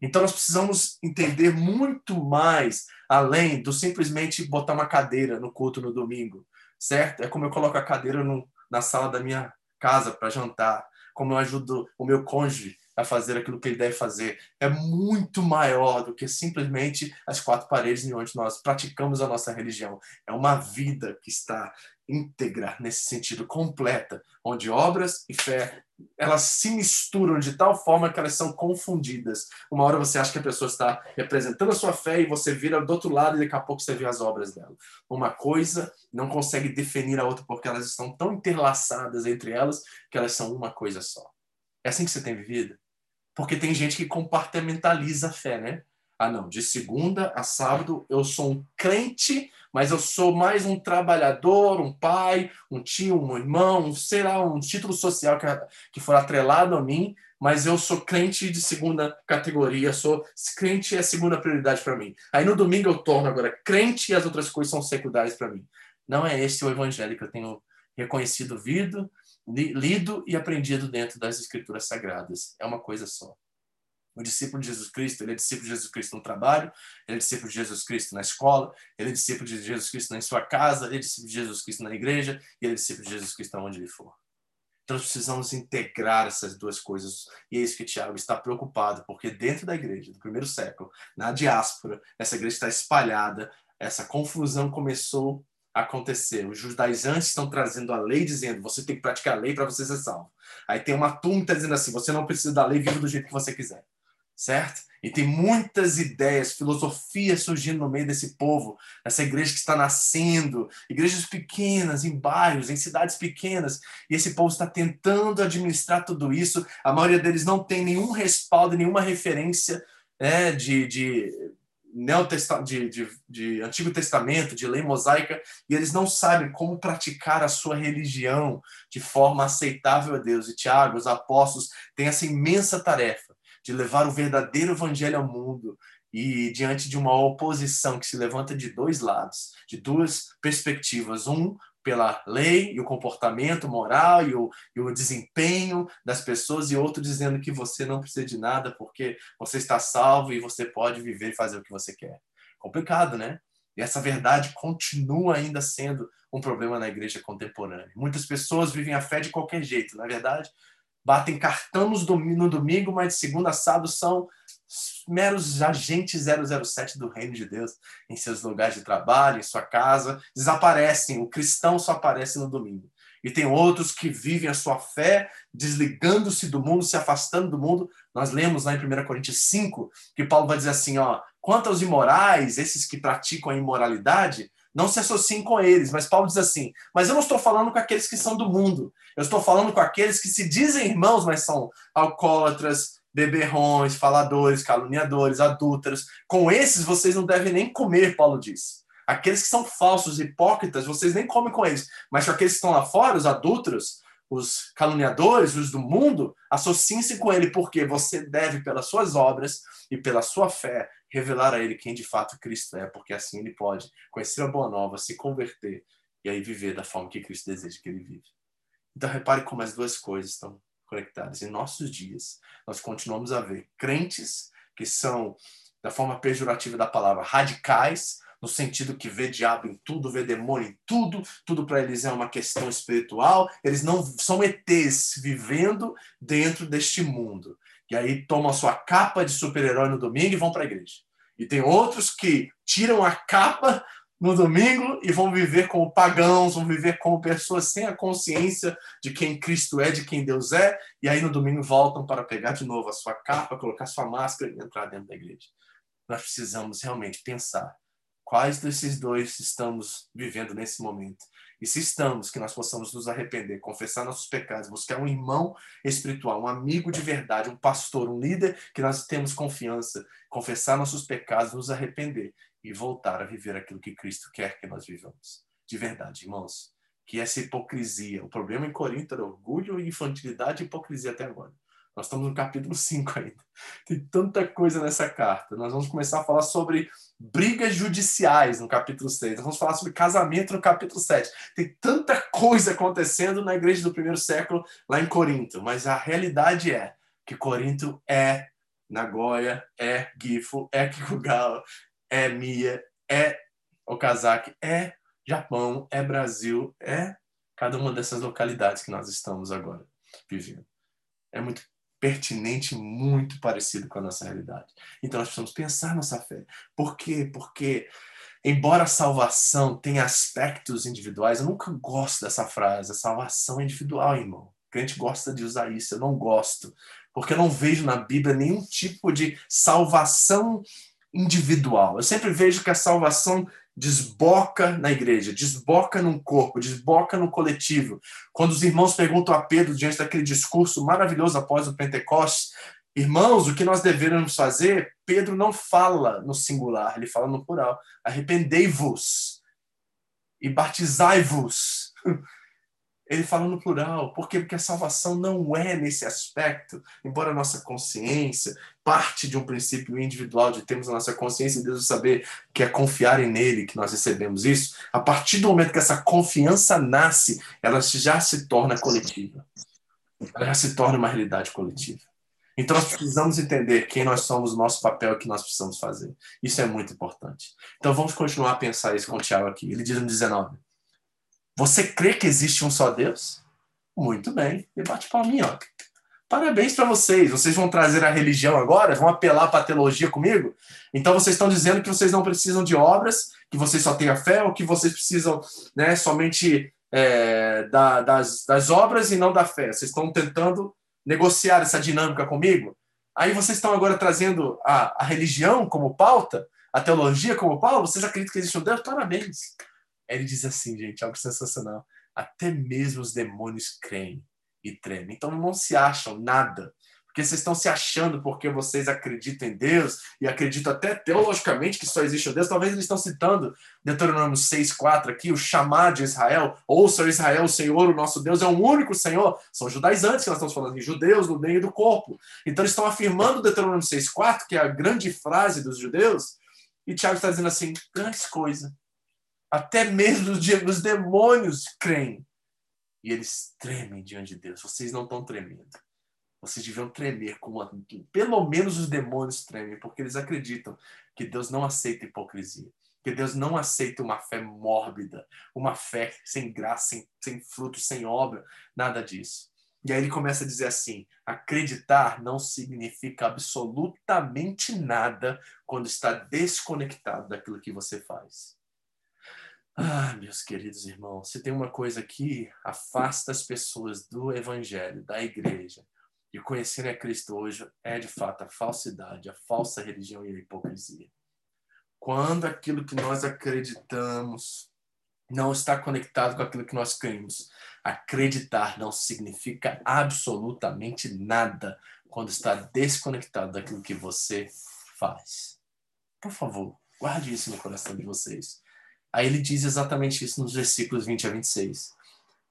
Então nós precisamos entender muito mais além do simplesmente botar uma cadeira no culto no domingo, certo? É como eu coloco a cadeira no, na sala da minha casa para jantar como eu ajudo o meu cônjuge a fazer aquilo que ele deve fazer. É muito maior do que simplesmente as quatro paredes em onde nós praticamos a nossa religião. É uma vida que está íntegra nesse sentido, completa, onde obras e fé elas se misturam de tal forma que elas são confundidas. Uma hora você acha que a pessoa está representando a sua fé e você vira do outro lado e daqui a pouco você vê as obras dela. Uma coisa não consegue definir a outra porque elas estão tão interlaçadas entre elas que elas são uma coisa só. É assim que você tem vivido? Porque tem gente que compartimentaliza a fé, né? Ah, não, de segunda a sábado eu sou um crente, mas eu sou mais um trabalhador, um pai, um tio, um irmão, um, sei lá, um título social que, que for atrelado a mim, mas eu sou crente de segunda categoria, sou crente é a segunda prioridade para mim. Aí no domingo eu torno agora crente e as outras coisas são secundárias para mim. Não é esse o evangelho que eu tenho reconhecido, vindo lido e aprendido dentro das escrituras sagradas. É uma coisa só. O discípulo de Jesus Cristo, ele é discípulo de Jesus Cristo no trabalho, ele é discípulo de Jesus Cristo na escola, ele é discípulo de Jesus Cristo na sua casa, ele é discípulo de Jesus Cristo na igreja e ele é discípulo de Jesus Cristo onde ele for. Então, nós precisamos integrar essas duas coisas. E é isso que Tiago está preocupado, porque dentro da igreja, do primeiro século, na diáspora, essa igreja está espalhada, essa confusão começou a acontecer. Os judaizantes estão trazendo a lei, dizendo você tem que praticar a lei para você ser salvo. Aí tem uma turma que está dizendo assim: você não precisa da lei, viva do jeito que você quiser certo? E tem muitas ideias, filosofias surgindo no meio desse povo, essa igreja que está nascendo, igrejas pequenas, em bairros, em cidades pequenas, e esse povo está tentando administrar tudo isso. A maioria deles não tem nenhum respaldo, nenhuma referência né, de, de, de, de, de Antigo Testamento, de lei mosaica, e eles não sabem como praticar a sua religião de forma aceitável a Deus. E Tiago, os apóstolos, têm essa imensa tarefa de levar o verdadeiro evangelho ao mundo e diante de uma oposição que se levanta de dois lados, de duas perspectivas, um pela lei e o comportamento moral e o, e o desempenho das pessoas e outro dizendo que você não precisa de nada porque você está salvo e você pode viver e fazer o que você quer. Complicado, né? E essa verdade continua ainda sendo um problema na igreja contemporânea. Muitas pessoas vivem a fé de qualquer jeito, na é verdade, batem cartão no domingo, mas de segunda a sábado são meros agentes 007 do reino de Deus em seus lugares de trabalho, em sua casa, desaparecem. O cristão só aparece no domingo. E tem outros que vivem a sua fé desligando-se do mundo, se afastando do mundo. Nós lemos lá em 1 Coríntios 5 que Paulo vai dizer assim: ó, quanto aos imorais, esses que praticam a imoralidade, não se associem com eles. Mas Paulo diz assim: Mas eu não estou falando com aqueles que são do mundo. Eu estou falando com aqueles que se dizem irmãos, mas são alcoólatras, beberrões, faladores, caluniadores, adúlteros. Com esses vocês não devem nem comer, Paulo diz. Aqueles que são falsos, hipócritas, vocês nem comem com eles. Mas com aqueles que estão lá fora, os adúlteros, os caluniadores, os do mundo, associem-se com ele, porque você deve, pelas suas obras e pela sua fé, revelar a ele quem de fato Cristo é, porque assim ele pode conhecer a boa nova, se converter e aí viver da forma que Cristo deseja que ele vive. Então repare como as duas coisas estão conectadas. Em nossos dias, nós continuamos a ver crentes que são, da forma pejorativa da palavra, radicais, no sentido que vê diabo em tudo, vê demônio em tudo, tudo para eles é uma questão espiritual, eles não são ETs vivendo dentro deste mundo. E aí tomam a sua capa de super-herói no domingo e vão para a igreja. E tem outros que tiram a capa no domingo e vão viver como pagãos, vão viver como pessoas sem a consciência de quem Cristo é, de quem Deus é, e aí no domingo voltam para pegar de novo a sua capa, colocar sua máscara e entrar dentro da igreja. Nós precisamos realmente pensar quais desses dois estamos vivendo nesse momento e se estamos, que nós possamos nos arrepender, confessar nossos pecados, buscar um irmão espiritual, um amigo de verdade, um pastor, um líder que nós temos confiança, confessar nossos pecados, nos arrepender e voltar a viver aquilo que Cristo quer que nós vivamos. De verdade, irmãos. Que essa hipocrisia, o problema em Corinto era orgulho, infantilidade e hipocrisia até agora. Nós estamos no capítulo 5 <laughs> ainda. Tem tanta coisa nessa carta. Nós vamos começar a falar sobre brigas judiciais no capítulo 6. Nós vamos falar sobre casamento no capítulo 7. Tem tanta coisa acontecendo na igreja do primeiro século lá em Corinto. Mas a realidade é que Corinto é Nagoya, é Gifo, é Kikugawa, é Mia, é Okazaki, é Japão, é Brasil, é cada uma dessas localidades que nós estamos agora vivendo. É muito pertinente, muito parecido com a nossa realidade. Então nós precisamos pensar nossa fé. Por quê? Porque, embora a salvação tenha aspectos individuais, eu nunca gosto dessa frase. A salvação é individual, irmão. O crente gosta de usar isso, eu não gosto. Porque eu não vejo na Bíblia nenhum tipo de salvação individual. Eu sempre vejo que a salvação desboca na igreja, desboca num corpo, desboca no coletivo. Quando os irmãos perguntam a Pedro, diante daquele discurso maravilhoso após o Pentecostes, irmãos, o que nós devemos fazer? Pedro não fala no singular, ele fala no plural. Arrependei-vos e batizai-vos. <laughs> Ele fala no plural. Por quê? Porque a salvação não é nesse aspecto. Embora a nossa consciência parte de um princípio individual de termos a nossa consciência e Deus saber que é confiar em Nele que nós recebemos isso. A partir do momento que essa confiança nasce, ela já se torna coletiva. Ela já se torna uma realidade coletiva. Então nós precisamos entender quem nós somos, nosso papel o que nós precisamos fazer. Isso é muito importante. Então vamos continuar a pensar isso com o Tiago aqui. Ele diz no 19. Você crê que existe um só Deus? Muito bem. E bate palminha, ó. Parabéns para vocês. Vocês vão trazer a religião agora? Vão apelar para a teologia comigo? Então vocês estão dizendo que vocês não precisam de obras, que vocês só têm a fé, ou que vocês precisam né, somente é, da, das, das obras e não da fé. Vocês estão tentando negociar essa dinâmica comigo? Aí vocês estão agora trazendo a, a religião como pauta, a teologia como pauta? Vocês acreditam que existe um Deus? Parabéns. Ele diz assim, gente, algo sensacional. Até mesmo os demônios creem e tremem. Então não se acham nada. Porque vocês estão se achando porque vocês acreditam em Deus e acreditam até teologicamente que só existe um Deus. Talvez eles estão citando Deuteronômio 6,4 aqui, o chamar de Israel. Ouça Israel, o Senhor, o nosso Deus, é um único Senhor. São judaizantes que nós estamos falando, judeus no meio do corpo. Então eles estão afirmando Deuteronômio 6,4, que é a grande frase dos judeus. E Tiago está dizendo assim: grandes coisas até mesmo os demônios creem. E eles tremem diante de Deus. Vocês não estão tremendo. Vocês deviam tremer como pelo menos os demônios tremem, porque eles acreditam que Deus não aceita hipocrisia, que Deus não aceita uma fé mórbida, uma fé sem graça, sem, sem fruto, sem obra, nada disso. E aí ele começa a dizer assim: acreditar não significa absolutamente nada quando está desconectado daquilo que você faz. Ah, meus queridos irmãos, se tem uma coisa que afasta as pessoas do evangelho, da igreja, e conhecerem a Cristo hoje, é de fato a falsidade, a falsa religião e a hipocrisia. Quando aquilo que nós acreditamos não está conectado com aquilo que nós cremos, acreditar não significa absolutamente nada quando está desconectado daquilo que você faz. Por favor, guarde isso no coração de vocês. Aí ele diz exatamente isso nos versículos 20 a 26.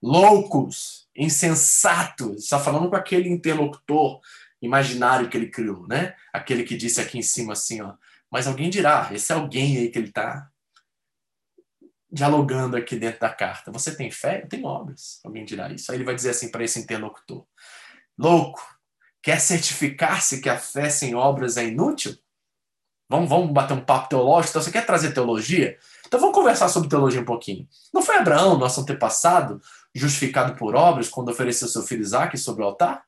Loucos, insensatos, está falando com aquele interlocutor imaginário que ele criou, né? Aquele que disse aqui em cima assim, ó. Mas alguém dirá, esse é alguém aí que ele está dialogando aqui dentro da carta. Você tem fé? Eu tenho obras. Alguém dirá isso. Aí ele vai dizer assim para esse interlocutor: Louco, quer certificar-se que a fé sem obras é inútil? Vamos, vamos bater um papo teológico? Então, você quer trazer teologia? Então vamos conversar sobre teologia um pouquinho. Não foi Abraão, nosso antepassado, justificado por obras quando ofereceu seu filho Isaac sobre o altar?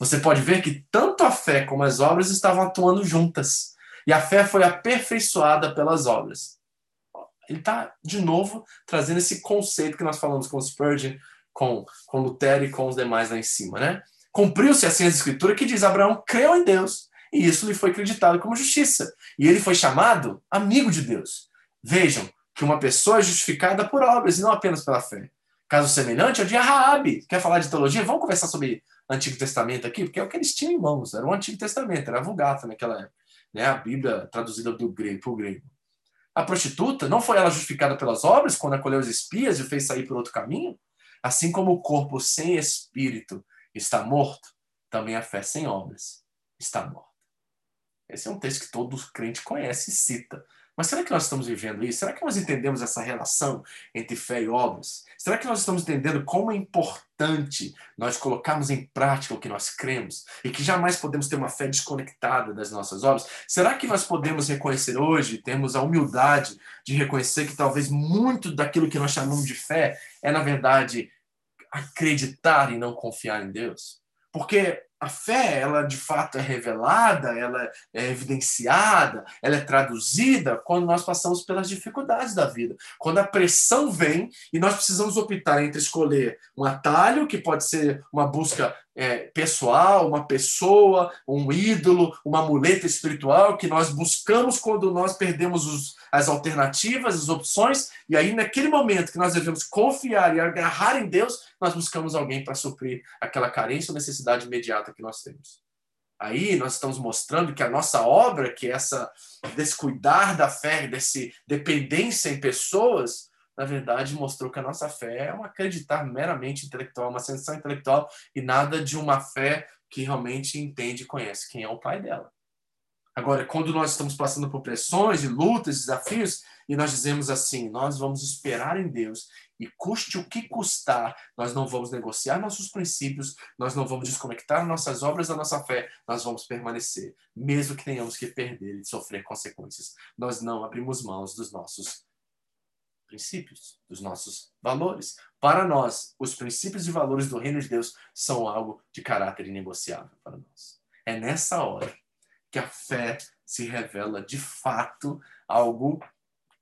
Você pode ver que tanto a fé como as obras estavam atuando juntas. E a fé foi aperfeiçoada pelas obras. Ele está, de novo, trazendo esse conceito que nós falamos com Spurgeon, com, com Lutero e com os demais lá em cima, né? Cumpriu-se assim a escritura que diz: Abraão creu em Deus, e isso lhe foi acreditado como justiça. E ele foi chamado amigo de Deus. Vejam, que uma pessoa é justificada por obras e não apenas pela fé. Caso semelhante é o de Raabe. Quer falar de teologia? Vamos conversar sobre Antigo Testamento aqui, porque é o que eles tinham em mãos. Era o Antigo Testamento, era a Vulgata naquela época. Né? A Bíblia traduzida do grego, para o grego. A prostituta, não foi ela justificada pelas obras quando acolheu os espias e fez sair por outro caminho? Assim como o corpo sem espírito está morto, também a fé sem obras está morta. Esse é um texto que todo crente conhece e cita. Mas será que nós estamos vivendo isso? Será que nós entendemos essa relação entre fé e obras? Será que nós estamos entendendo como é importante nós colocarmos em prática o que nós cremos e que jamais podemos ter uma fé desconectada das nossas obras? Será que nós podemos reconhecer hoje, temos a humildade de reconhecer que talvez muito daquilo que nós chamamos de fé é, na verdade, acreditar e não confiar em Deus? Porque a fé, ela de fato é revelada, ela é evidenciada, ela é traduzida quando nós passamos pelas dificuldades da vida. Quando a pressão vem e nós precisamos optar entre escolher um atalho, que pode ser uma busca é, pessoal, uma pessoa, um ídolo, uma muleta espiritual que nós buscamos quando nós perdemos os, as alternativas, as opções, e aí naquele momento que nós devemos confiar e agarrar em Deus, nós buscamos alguém para suprir aquela carência ou necessidade imediata que nós temos. Aí nós estamos mostrando que a nossa obra, que é essa descuidar da fé, desse dependência em pessoas, na verdade, mostrou que a nossa fé é um acreditar meramente intelectual, uma sensação intelectual e nada de uma fé que realmente entende e conhece quem é o pai dela. Agora, quando nós estamos passando por pressões e lutas, desafios, e nós dizemos assim: nós vamos esperar em Deus e custe o que custar, nós não vamos negociar nossos princípios, nós não vamos desconectar nossas obras da nossa fé, nós vamos permanecer, mesmo que tenhamos que perder e sofrer consequências. Nós não abrimos mãos dos nossos princípios, dos nossos valores. Para nós, os princípios e valores do reino de Deus são algo de caráter inegociável para nós. É nessa hora que a fé se revela de fato algo,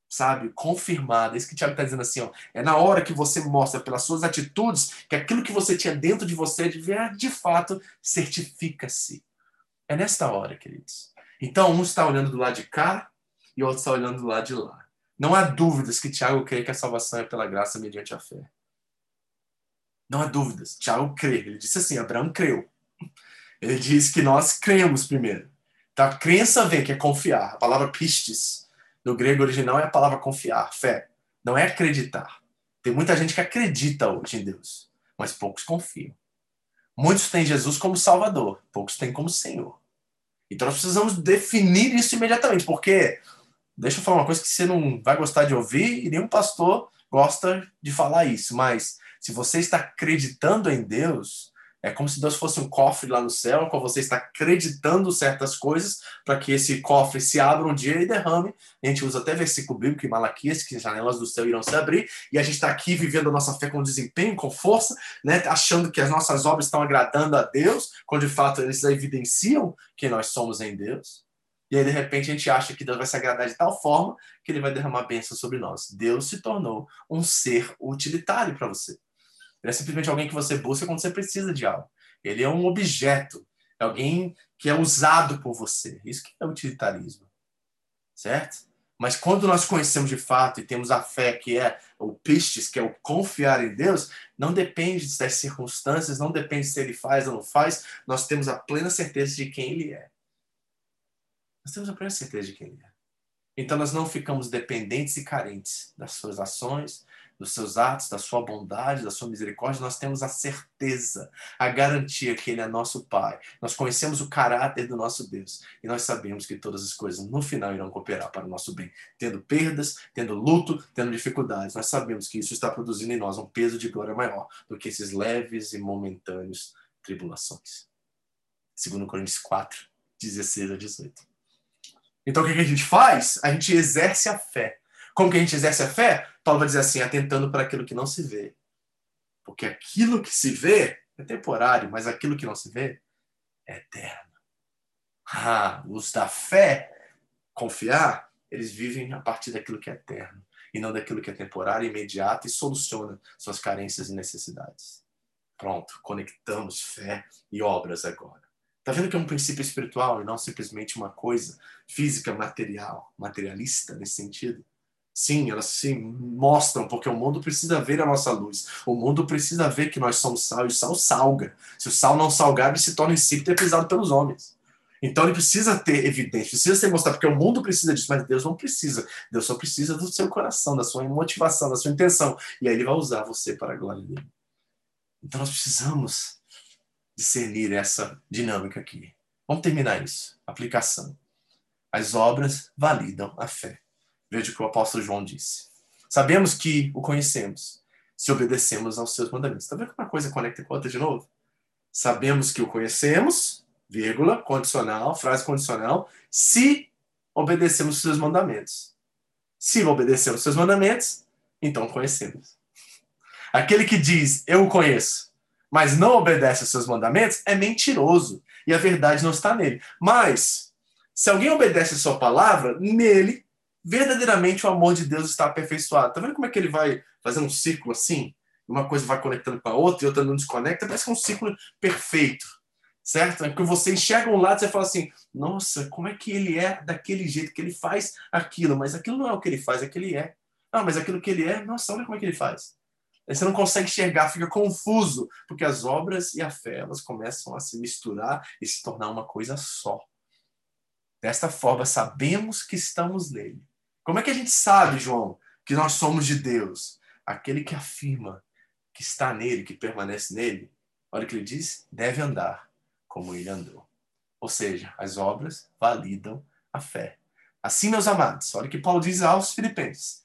sabe, confirmado. É isso que o Tiago está dizendo assim, ó. É na hora que você mostra pelas suas atitudes que aquilo que você tinha dentro de você de, de fato certifica-se. É nesta hora, queridos. Então, um está olhando do lado de cá e o outro está olhando do lado de lá. Não há dúvidas que Tiago crê que a salvação é pela graça mediante a fé. Não há dúvidas. Tiago crê. Ele disse assim: Abraão creu. Ele diz que nós cremos primeiro. Então, a crença vem, que é confiar. A palavra pistes, no grego original, é a palavra confiar, fé. Não é acreditar. Tem muita gente que acredita hoje em Deus, mas poucos confiam. Muitos têm Jesus como Salvador, poucos têm como Senhor. Então nós precisamos definir isso imediatamente, porque deixa eu falar uma coisa que você não vai gostar de ouvir e nenhum pastor gosta de falar isso, mas se você está acreditando em Deus, é como se Deus fosse um cofre lá no céu, qual você está acreditando certas coisas para que esse cofre se abra um dia e derrame. A gente usa até versículo bíblico em Malaquias, que as janelas do céu irão se abrir, e a gente está aqui vivendo a nossa fé com desempenho, com força, né? achando que as nossas obras estão agradando a Deus, quando de fato eles evidenciam que nós somos em Deus. E aí, de repente, a gente acha que Deus vai se agradar de tal forma que ele vai derramar bênção sobre nós. Deus se tornou um ser utilitário para você. Ele é simplesmente alguém que você busca quando você precisa de algo. Ele é um objeto, é alguém que é usado por você. Isso que é utilitarismo, certo? Mas quando nós conhecemos de fato e temos a fé, que é o pistes, que é o confiar em Deus, não depende das circunstâncias, não depende se ele faz ou não faz, nós temos a plena certeza de quem ele é. Nós temos a plena certeza de quem ele é. Então nós não ficamos dependentes e carentes das suas ações, dos seus atos, da sua bondade, da sua misericórdia, nós temos a certeza, a garantia que Ele é nosso Pai. Nós conhecemos o caráter do nosso Deus e nós sabemos que todas as coisas no final irão cooperar para o nosso bem. Tendo perdas, tendo luto, tendo dificuldades, nós sabemos que isso está produzindo em nós um peso de glória maior do que esses leves e momentâneos tribulações. Segundo Coríntios 4, 16 a 18. Então o que a gente faz? A gente exerce a fé como que a gente exerce a fé? Paulo vai dizer assim, atentando para aquilo que não se vê. Porque aquilo que se vê é temporário, mas aquilo que não se vê é eterno. Ah, os da fé, confiar, eles vivem a partir daquilo que é eterno e não daquilo que é temporário, imediato e soluciona suas carências e necessidades. Pronto, conectamos fé e obras agora. Tá vendo que é um princípio espiritual e não simplesmente uma coisa física, material, materialista nesse sentido? Sim, elas se mostram, porque o mundo precisa ver a nossa luz. O mundo precisa ver que nós somos sal e o sal salga. Se o sal não salgar, ele se torna insípido e é pisado pelos homens. Então ele precisa ter evidência, precisa ser mostrado, porque o mundo precisa disso, mas Deus não precisa. Deus só precisa do seu coração, da sua motivação, da sua intenção. E aí ele vai usar você para a glória dele. Então nós precisamos discernir essa dinâmica aqui. Vamos terminar isso. Aplicação. As obras validam a fé. Veja o que o apóstolo João disse. Sabemos que o conhecemos se obedecemos aos seus mandamentos. Está vendo como uma coisa conecta com outra de novo? Sabemos que o conhecemos, vírgula, condicional, frase condicional, se obedecemos os seus mandamentos. Se obedecemos os seus mandamentos, então conhecemos. Aquele que diz, eu o conheço, mas não obedece aos seus mandamentos, é mentiroso. E a verdade não está nele. Mas, se alguém obedece a sua palavra, nele verdadeiramente o amor de Deus está aperfeiçoado. Tá vendo como é que ele vai fazendo um círculo assim? Uma coisa vai conectando com a outra e outra não desconecta, parece que é um círculo perfeito. Certo? É que você enxerga um lado e você fala assim: nossa, como é que ele é daquele jeito que ele faz aquilo? Mas aquilo não é o que ele faz, é que ele é. Ah, mas aquilo que ele é, nossa, olha como é que ele faz. Aí você não consegue enxergar, fica confuso, porque as obras e a fé elas começam a se misturar e se tornar uma coisa só. Desta forma, sabemos que estamos nele como é que a gente sabe, João, que nós somos de Deus, aquele que afirma que está nele, que permanece nele, olha o que ele diz, deve andar como ele andou. Ou seja, as obras validam a fé. Assim, meus amados, olha o que Paulo diz aos Filipenses: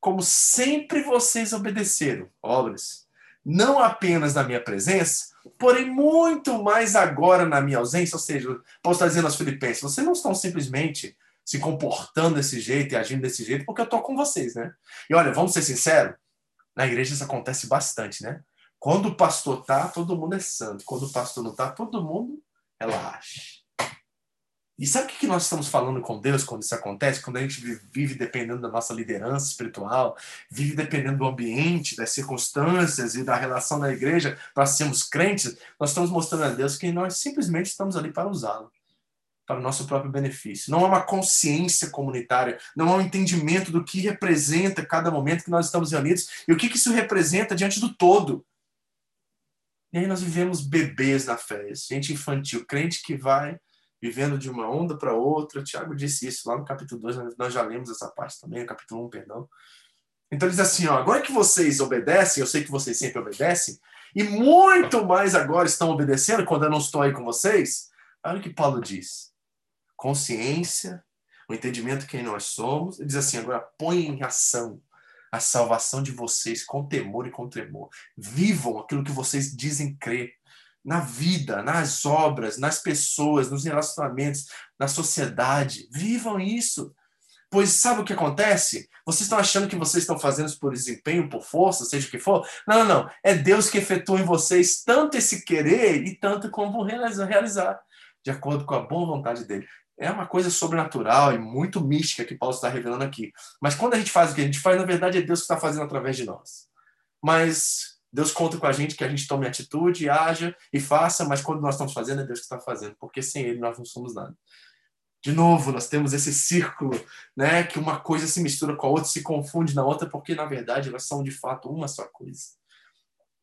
como sempre vocês obedeceram, obras, não apenas na minha presença, porém muito mais agora na minha ausência. Ou seja, Paulo está dizendo aos Filipenses: vocês não estão simplesmente se comportando desse jeito e agindo desse jeito porque eu estou com vocês, né? E olha, vamos ser sinceros, na igreja isso acontece bastante, né? Quando o pastor tá, todo mundo é santo. Quando o pastor não tá, todo mundo relaxa. E sabe o que nós estamos falando com Deus quando isso acontece? Quando a gente vive dependendo da nossa liderança espiritual, vive dependendo do ambiente, das circunstâncias e da relação da igreja para sermos crentes, nós estamos mostrando a Deus que nós simplesmente estamos ali para usá-lo, para o nosso próprio benefício. Não há uma consciência comunitária, não há um entendimento do que representa cada momento que nós estamos reunidos e o que isso representa diante do todo. E aí nós vivemos bebês na fé, gente infantil, crente que vai vivendo de uma onda para outra. Tiago disse isso lá no capítulo 2, nós já lemos essa parte também, capítulo 1, perdão. Então ele diz assim, ó, agora que vocês obedecem, eu sei que vocês sempre obedecem, e muito mais agora estão obedecendo quando eu não estou aí com vocês. Olha o que Paulo diz. Consciência, o entendimento de quem nós somos. Ele diz assim, agora põe em ação a salvação de vocês com temor e com tremor. Vivam aquilo que vocês dizem crer na vida, nas obras, nas pessoas, nos relacionamentos, na sociedade. Vivam isso. Pois sabe o que acontece? Vocês estão achando que vocês estão fazendo isso por desempenho, por força, seja o que for? Não, não, não. É Deus que efetua em vocês tanto esse querer e tanto como realizar, de acordo com a boa vontade dele. É uma coisa sobrenatural e muito mística que Paulo está revelando aqui. Mas quando a gente faz o que a gente faz, na verdade é Deus que está fazendo através de nós. Mas Deus conta com a gente que a gente tome atitude, haja e faça, mas quando nós estamos fazendo, é Deus que está fazendo, porque sem Ele nós não somos nada. De novo, nós temos esse círculo, né, que uma coisa se mistura com a outra, se confunde na outra, porque na verdade elas são de fato uma só coisa.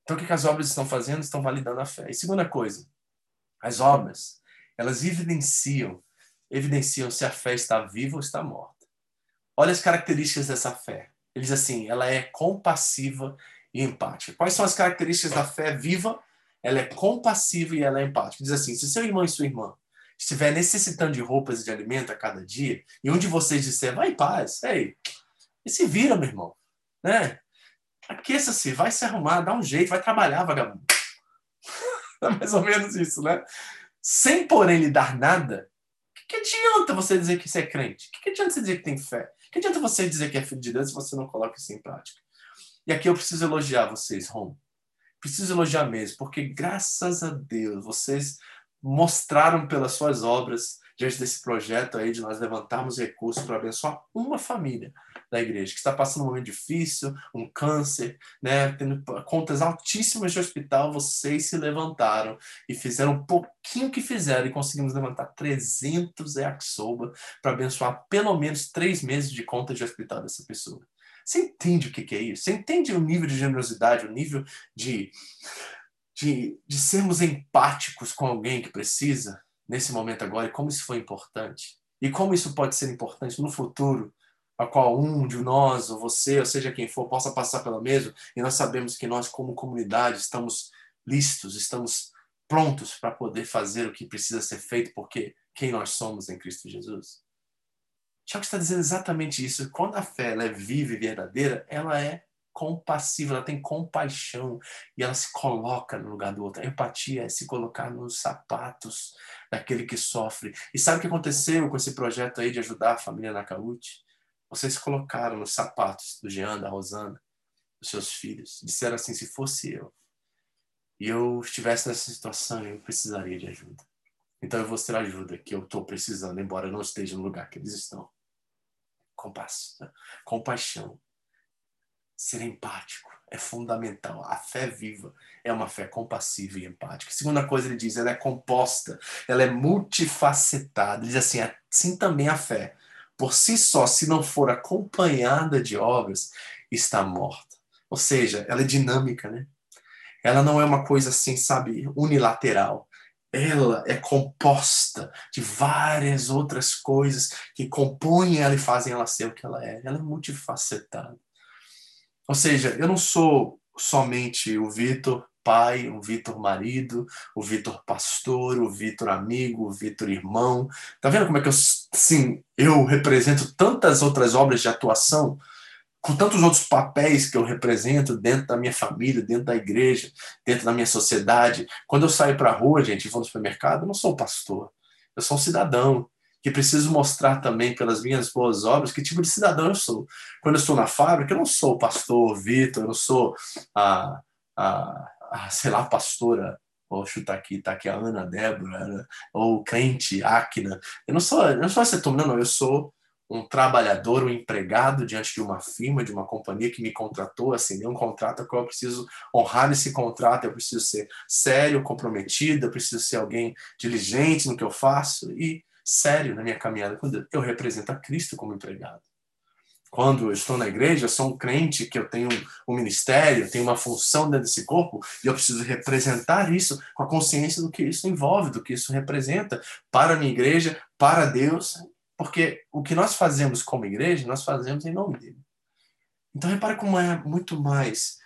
Então, o que, que as obras estão fazendo? Estão validando a fé. E segunda coisa, as obras, elas evidenciam, evidenciam se a fé está viva ou está morta. Olha as características dessa fé. Ele diz assim, ela é compassiva e empática. Quais são as características da fé viva? Ela é compassiva e ela é empática. Diz assim: se seu irmão e sua irmã estiver necessitando de roupas e de alimento a cada dia, e um de vocês disser, vai em paz, ei, e se vira, meu irmão, né? Aqueça-se, vai se arrumar, dá um jeito, vai trabalhar, vagabundo. <laughs> é mais ou menos isso, né? Sem, porém, lhe dar nada, o que, que adianta você dizer que você é crente? O que, que adianta você dizer que tem fé? O que adianta você dizer que é filho de Deus se você não coloca isso em prática? E aqui eu preciso elogiar vocês, Rom. Preciso elogiar mesmo, porque graças a Deus vocês mostraram pelas suas obras diante desse projeto aí de nós levantarmos recursos para abençoar uma família da igreja que está passando um momento difícil, um câncer, né, tendo contas altíssimas de hospital, vocês se levantaram e fizeram um pouquinho que fizeram e conseguimos levantar 300 yakisoba para abençoar pelo menos três meses de conta de hospital dessa pessoa. Você entende o que, é isso? Você entende o nível de generosidade, o nível de, de, de sermos empáticos com alguém que precisa nesse momento agora e como isso foi importante? E como isso pode ser importante no futuro, a qual um de nós, ou você, ou seja quem for, possa passar pela mesma, e nós sabemos que nós, como comunidade, estamos listos, estamos prontos para poder fazer o que precisa ser feito, porque quem nós somos em Cristo Jesus. Tiago está dizendo exatamente isso. Quando a fé é viva e verdadeira, ela é compassiva, ela tem compaixão e ela se coloca no lugar do outro. A empatia é se colocar nos sapatos daquele que sofre. E sabe o que aconteceu com esse projeto aí de ajudar a família Nakaute? Vocês se colocaram nos sapatos do Jean, da Rosana, dos seus filhos. Disseram assim: se fosse eu e eu estivesse nessa situação, eu precisaria de ajuda. Então eu vou ter ajuda que eu estou precisando, embora eu não esteja no lugar que eles estão compaixão, compaixão. Ser empático é fundamental. A fé viva é uma fé compassiva e empática. Segunda coisa, ele diz, ela é composta, ela é multifacetada. Ele diz assim, assim também a fé, por si só, se não for acompanhada de obras, está morta. Ou seja, ela é dinâmica, né? Ela não é uma coisa assim, sabe, unilateral ela é composta de várias outras coisas que compõem ela e fazem ela ser o que ela é. Ela é multifacetada. Ou seja, eu não sou somente o Vitor pai, o Vitor marido, o Vitor pastor, o Vitor amigo, o Vitor irmão. Tá vendo como é que eu, sim, eu represento tantas outras obras de atuação, com tantos outros papéis que eu represento dentro da minha família, dentro da igreja, dentro da minha sociedade. Quando eu saio para a rua, gente, vou no supermercado, eu não sou pastor. Eu sou um cidadão que preciso mostrar também pelas minhas boas obras que tipo de cidadão eu sou. Quando eu estou na fábrica, eu não sou pastor Vitor, eu não sou a, a, a, sei lá, pastora, vou chutar aqui, tá aqui a Ana, Débora, né? ou crente, Acna. Eu não sou, eu não sou esse turma, não, eu sou um trabalhador, um empregado diante de uma firma, de uma companhia que me contratou, assinei um contrato que eu preciso honrar esse contrato, eu preciso ser sério, comprometido, eu preciso ser alguém diligente no que eu faço e sério na minha caminhada quando eu represento a Cristo como empregado. Quando eu estou na igreja, eu sou um crente que eu tenho um ministério, tenho uma função dentro desse corpo e eu preciso representar isso com a consciência do que isso envolve, do que isso representa para a minha igreja, para Deus, porque o que nós fazemos como igreja, nós fazemos em nome dele. Então repare como é muito mais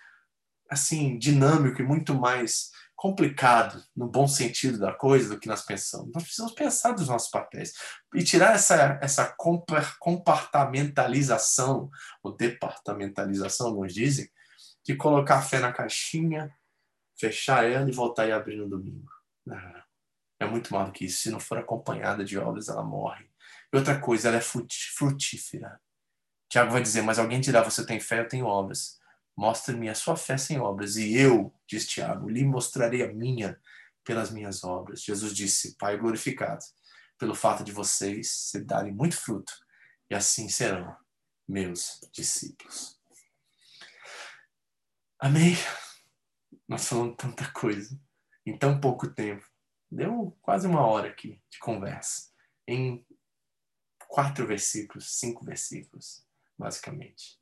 assim dinâmico e muito mais complicado, no bom sentido da coisa, do que nós pensamos. Nós precisamos pensar dos nossos papéis e tirar essa, essa compartamentalização, ou departamentalização, nos dizem, de colocar a fé na caixinha, fechar ela e voltar e abrir no domingo. é muito mais do que isso. Se não for acompanhada de obras, ela morre. E outra coisa, ela é frutífera. Tiago vai dizer, mas alguém dirá, você tem fé, eu tenho obras. Mostre-me a sua fé sem obras, e eu, diz Tiago, lhe mostrarei a minha pelas minhas obras. Jesus disse, Pai glorificado, pelo fato de vocês se darem muito fruto, e assim serão meus discípulos. Amém? Nós falamos tanta coisa em tão pouco tempo. Deu quase uma hora aqui de conversa. Em quatro versículos, cinco versículos, basicamente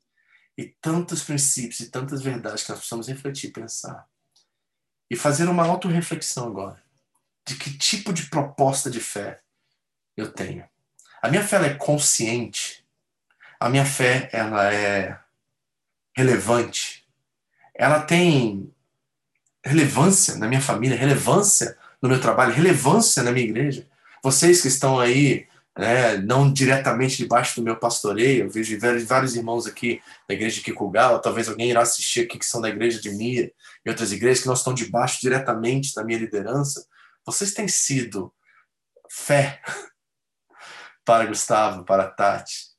e tantos princípios e tantas verdades que nós precisamos refletir, pensar. E fazer uma autorreflexão agora. De que tipo de proposta de fé eu tenho. A minha fé é consciente. A minha fé ela é relevante. Ela tem relevância na minha família, relevância no meu trabalho, relevância na minha igreja. Vocês que estão aí né, não diretamente debaixo do meu pastoreio. Eu vejo vários irmãos aqui da igreja de Kikugawa, talvez alguém irá assistir aqui que são da igreja de Mia e outras igrejas que não estão debaixo diretamente da minha liderança. Vocês têm sido fé <laughs> para Gustavo, para Tati,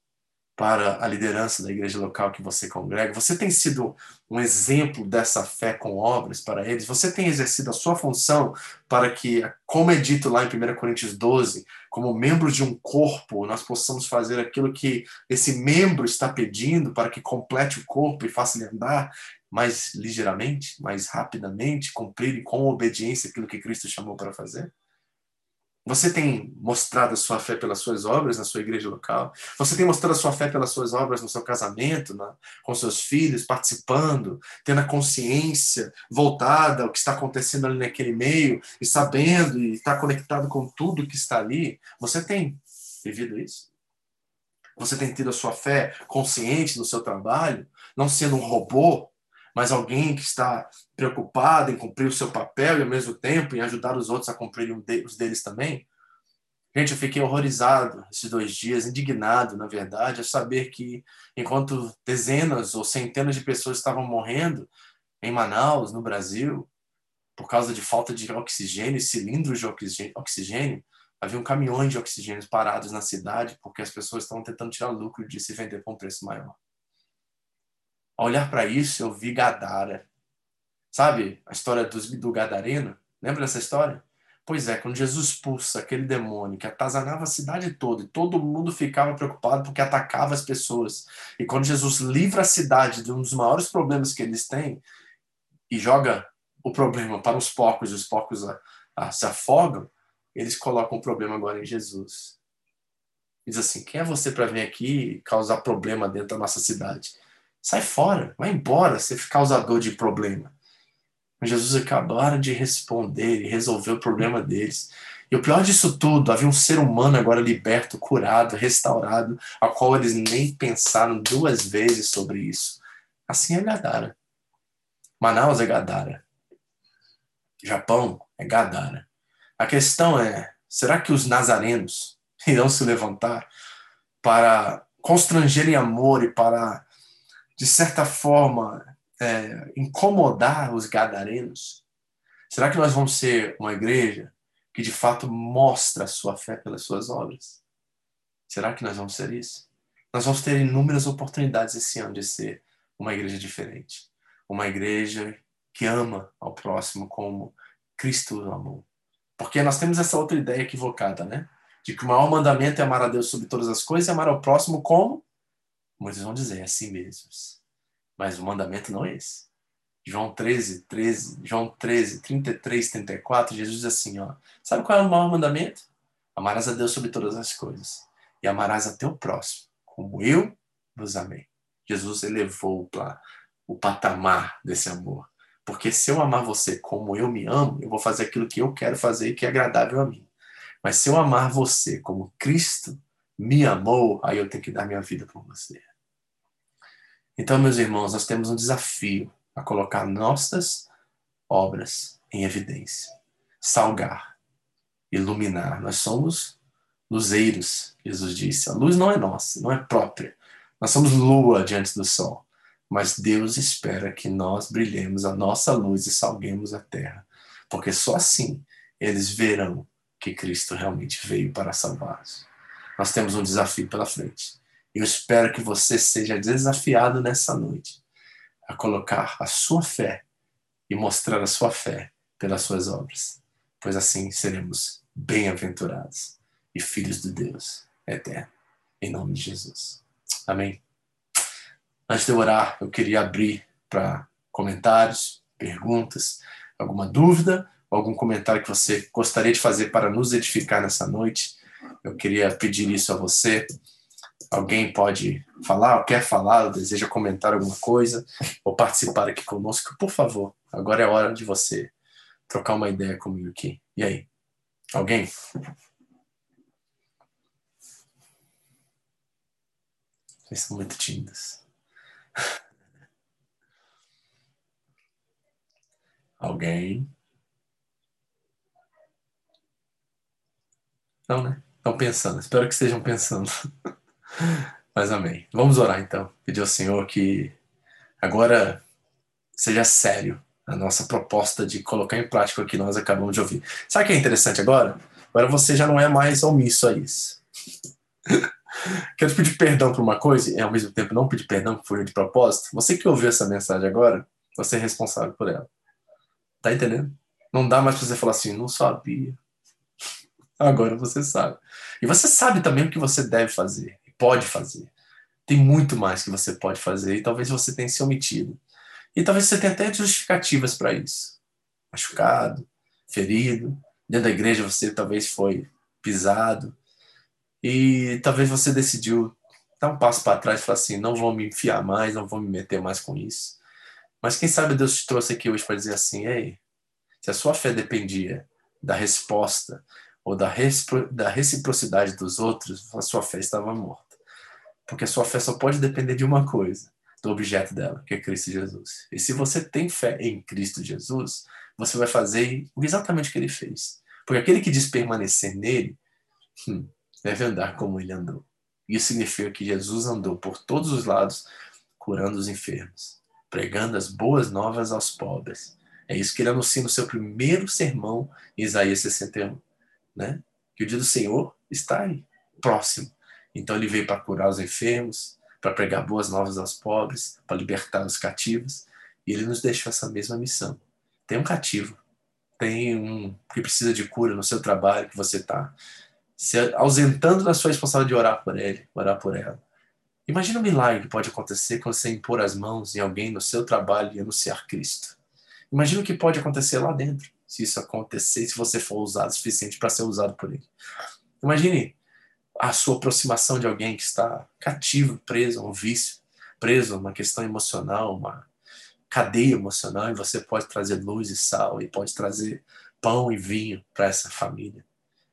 para a liderança da igreja local que você congrega. Você tem sido um exemplo dessa fé com obras para eles. Você tem exercido a sua função para que, como é dito lá em 1 Coríntios 12, como membros de um corpo, nós possamos fazer aquilo que esse membro está pedindo para que complete o corpo e faça ele andar mais ligeiramente, mais rapidamente, cumprir com obediência aquilo que Cristo chamou para fazer? Você tem mostrado a sua fé pelas suas obras na sua igreja local? Você tem mostrado a sua fé pelas suas obras no seu casamento, na, com seus filhos, participando, tendo a consciência voltada ao que está acontecendo ali naquele meio e sabendo e está conectado com tudo que está ali? Você tem vivido isso? Você tem tido a sua fé consciente no seu trabalho, não sendo um robô mas alguém que está preocupado em cumprir o seu papel e ao mesmo tempo em ajudar os outros a cumprir os deles também. Gente, eu fiquei horrorizado esses dois dias, indignado, na verdade, a saber que enquanto dezenas ou centenas de pessoas estavam morrendo em Manaus, no Brasil, por causa de falta de oxigênio, cilindros de oxigênio, haviam caminhões de oxigênio parados na cidade porque as pessoas estavam tentando tirar lucro de se vender por um preço maior. Ao olhar para isso, eu vi Gadara. Sabe a história do, Gadareno? Lembra dessa história? Pois é, quando Jesus expulsa aquele demônio que atazanava a cidade toda e todo mundo ficava preocupado porque atacava as pessoas. E quando Jesus livra a cidade de um dos maiores problemas que eles têm e joga o problema para os porcos e os porcos a, a, se afogam, eles colocam o problema agora em Jesus. Diz assim: quem é você para vir aqui causar problema dentro da nossa cidade? Sai fora, vai embora, ser causador de problema. Mas Jesus acabaram de responder e resolver o problema deles. E o pior disso tudo, havia um ser humano agora liberto, curado, restaurado, a qual eles nem pensaram duas vezes sobre isso. Assim é Gadara. Manaus é Gadara. Japão é Gadara. A questão é: será que os nazarenos irão se levantar para constrangerem amor e para, de certa forma, é, incomodar os gadarenos? Será que nós vamos ser uma igreja que de fato mostra a sua fé pelas suas obras? Será que nós vamos ser isso? Nós vamos ter inúmeras oportunidades esse ano de ser uma igreja diferente. Uma igreja que ama ao próximo como Cristo amou. Porque nós temos essa outra ideia equivocada, né? De que o maior mandamento é amar a Deus sobre todas as coisas e amar ao próximo como? Muitos vão dizer, assim mesmos. Mas o mandamento não é esse. João 13, 13, João 13, 33, 34, Jesus diz assim, ó. Sabe qual é o maior mandamento? Amarás a Deus sobre todas as coisas. E amarás a teu próximo, como eu vos amei. Jesus elevou o patamar desse amor. Porque se eu amar você como eu me amo, eu vou fazer aquilo que eu quero fazer e que é agradável a mim. Mas se eu amar você como Cristo me amou, aí eu tenho que dar minha vida por você. Então, meus irmãos, nós temos um desafio a colocar nossas obras em evidência, salgar, iluminar. Nós somos luzeiros, Jesus disse. A luz não é nossa, não é própria. Nós somos lua diante do sol. Mas Deus espera que nós brilhemos a nossa luz e salguemos a terra. Porque só assim eles verão que Cristo realmente veio para salvá-los. Nós temos um desafio pela frente. Eu espero que você seja desafiado nessa noite a colocar a sua fé e mostrar a sua fé pelas suas obras, pois assim seremos bem-aventurados e filhos de Deus eterno. Em nome de Jesus. Amém. Antes de eu orar, eu queria abrir para comentários, perguntas, alguma dúvida, algum comentário que você gostaria de fazer para nos edificar nessa noite. Eu queria pedir isso a você. Alguém pode falar, quer falar, deseja comentar alguma coisa, ou participar aqui conosco, por favor. Agora é hora de você trocar uma ideia comigo aqui. E aí? Alguém? Vocês são muito tímidos. <laughs> Alguém? Não, né? Estão pensando. Espero que estejam pensando. <laughs> Mas amém. Vamos orar então. Pedir ao Senhor que agora seja sério a nossa proposta de colocar em prática o que nós acabamos de ouvir. Sabe o que é interessante agora? Agora você já não é mais omisso a isso. <laughs> Quero te pedir perdão por uma coisa e ao mesmo tempo não pedir perdão por foi de propósito. Você que ouviu essa mensagem agora, você é responsável por ela. Tá entendendo? Não dá mais pra você falar assim, não sabia. Agora você sabe. E você sabe também o que você deve fazer pode fazer. Tem muito mais que você pode fazer e talvez você tenha se omitido. E talvez você tenha até justificativas para isso. Machucado, ferido, dentro da igreja você talvez foi pisado e talvez você decidiu dar um passo para trás e falar assim: não vou me enfiar mais, não vou me meter mais com isso. Mas quem sabe Deus te trouxe aqui hoje para dizer assim: ei, se a sua fé dependia da resposta ou da, da reciprocidade dos outros, a sua fé estava morta. Porque a sua fé só pode depender de uma coisa, do objeto dela, que é Cristo Jesus. E se você tem fé em Cristo Jesus, você vai fazer exatamente o que ele fez. Porque aquele que diz permanecer nele, hum, deve andar como ele andou. Isso significa que Jesus andou por todos os lados, curando os enfermos, pregando as boas novas aos pobres. É isso que ele anuncia no seu primeiro sermão em Isaías 61. Né? Que o dia do Senhor está aí, próximo. Então ele veio para curar os enfermos, para pregar boas novas aos pobres, para libertar os cativos. E ele nos deixou essa mesma missão. Tem um cativo, tem um que precisa de cura no seu trabalho, que você está se ausentando da sua responsabilidade de orar por ele, orar por ela. Imagina o milagre que pode acontecer quando você impor as mãos em alguém no seu trabalho e anunciar Cristo. Imagina o que pode acontecer lá dentro, se isso acontecer, se você for usado o suficiente para ser usado por ele. Imagine a sua aproximação de alguém que está cativo, preso a um vício, preso a uma questão emocional, uma cadeia emocional, e você pode trazer luz e sal, e pode trazer pão e vinho para essa família.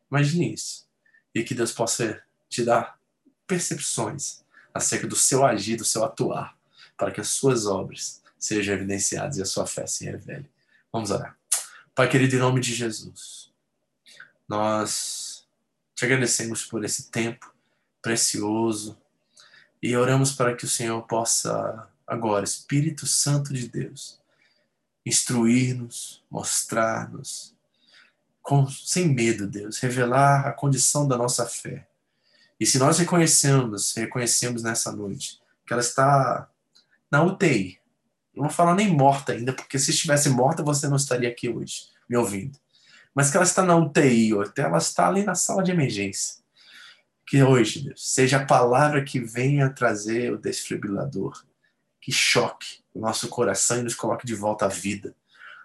Imagine isso. E que Deus possa te dar percepções acerca do seu agir, do seu atuar, para que as suas obras sejam evidenciadas e a sua fé se revele. Vamos orar. Pai querido, em nome de Jesus, nós te agradecemos por esse tempo precioso e oramos para que o Senhor possa agora, Espírito Santo de Deus, instruir-nos, mostrar-nos, sem medo, Deus, revelar a condição da nossa fé. E se nós reconhecemos, reconhecemos nessa noite que ela está na UTI, não vou falar nem morta ainda, porque se estivesse morta você não estaria aqui hoje me ouvindo. Mas que ela está na UTI, ou até ela está ali na sala de emergência. Que hoje, Deus, seja a palavra que venha trazer o desfibrilador, que choque o nosso coração e nos coloque de volta à vida,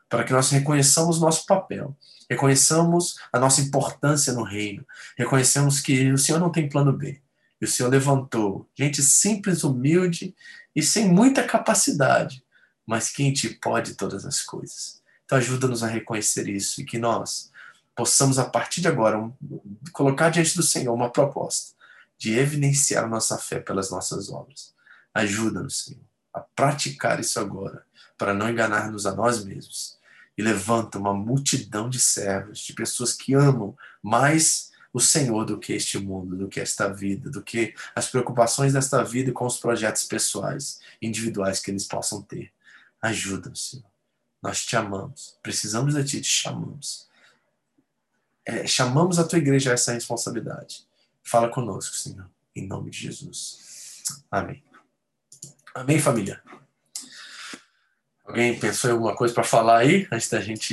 para que nós reconheçamos nosso papel, reconheçamos a nossa importância no reino, reconheçamos que o Senhor não tem plano B, e o Senhor levantou gente simples, humilde e sem muita capacidade, mas quem te pode todas as coisas. Então ajuda-nos a reconhecer isso e que nós possamos, a partir de agora, um, colocar diante do Senhor uma proposta de evidenciar nossa fé pelas nossas obras. Ajuda-nos, Senhor, a praticar isso agora, para não enganar-nos a nós mesmos. E levanta uma multidão de servos, de pessoas que amam mais o Senhor do que este mundo, do que esta vida, do que as preocupações desta vida e com os projetos pessoais, individuais que eles possam ter. Ajuda-nos, Senhor. Nós te amamos, precisamos de ti, te chamamos é, chamamos a tua igreja a essa responsabilidade. Fala conosco, Senhor, em nome de Jesus. Amém. Amém, família. Alguém pensou em alguma coisa para falar aí antes da gente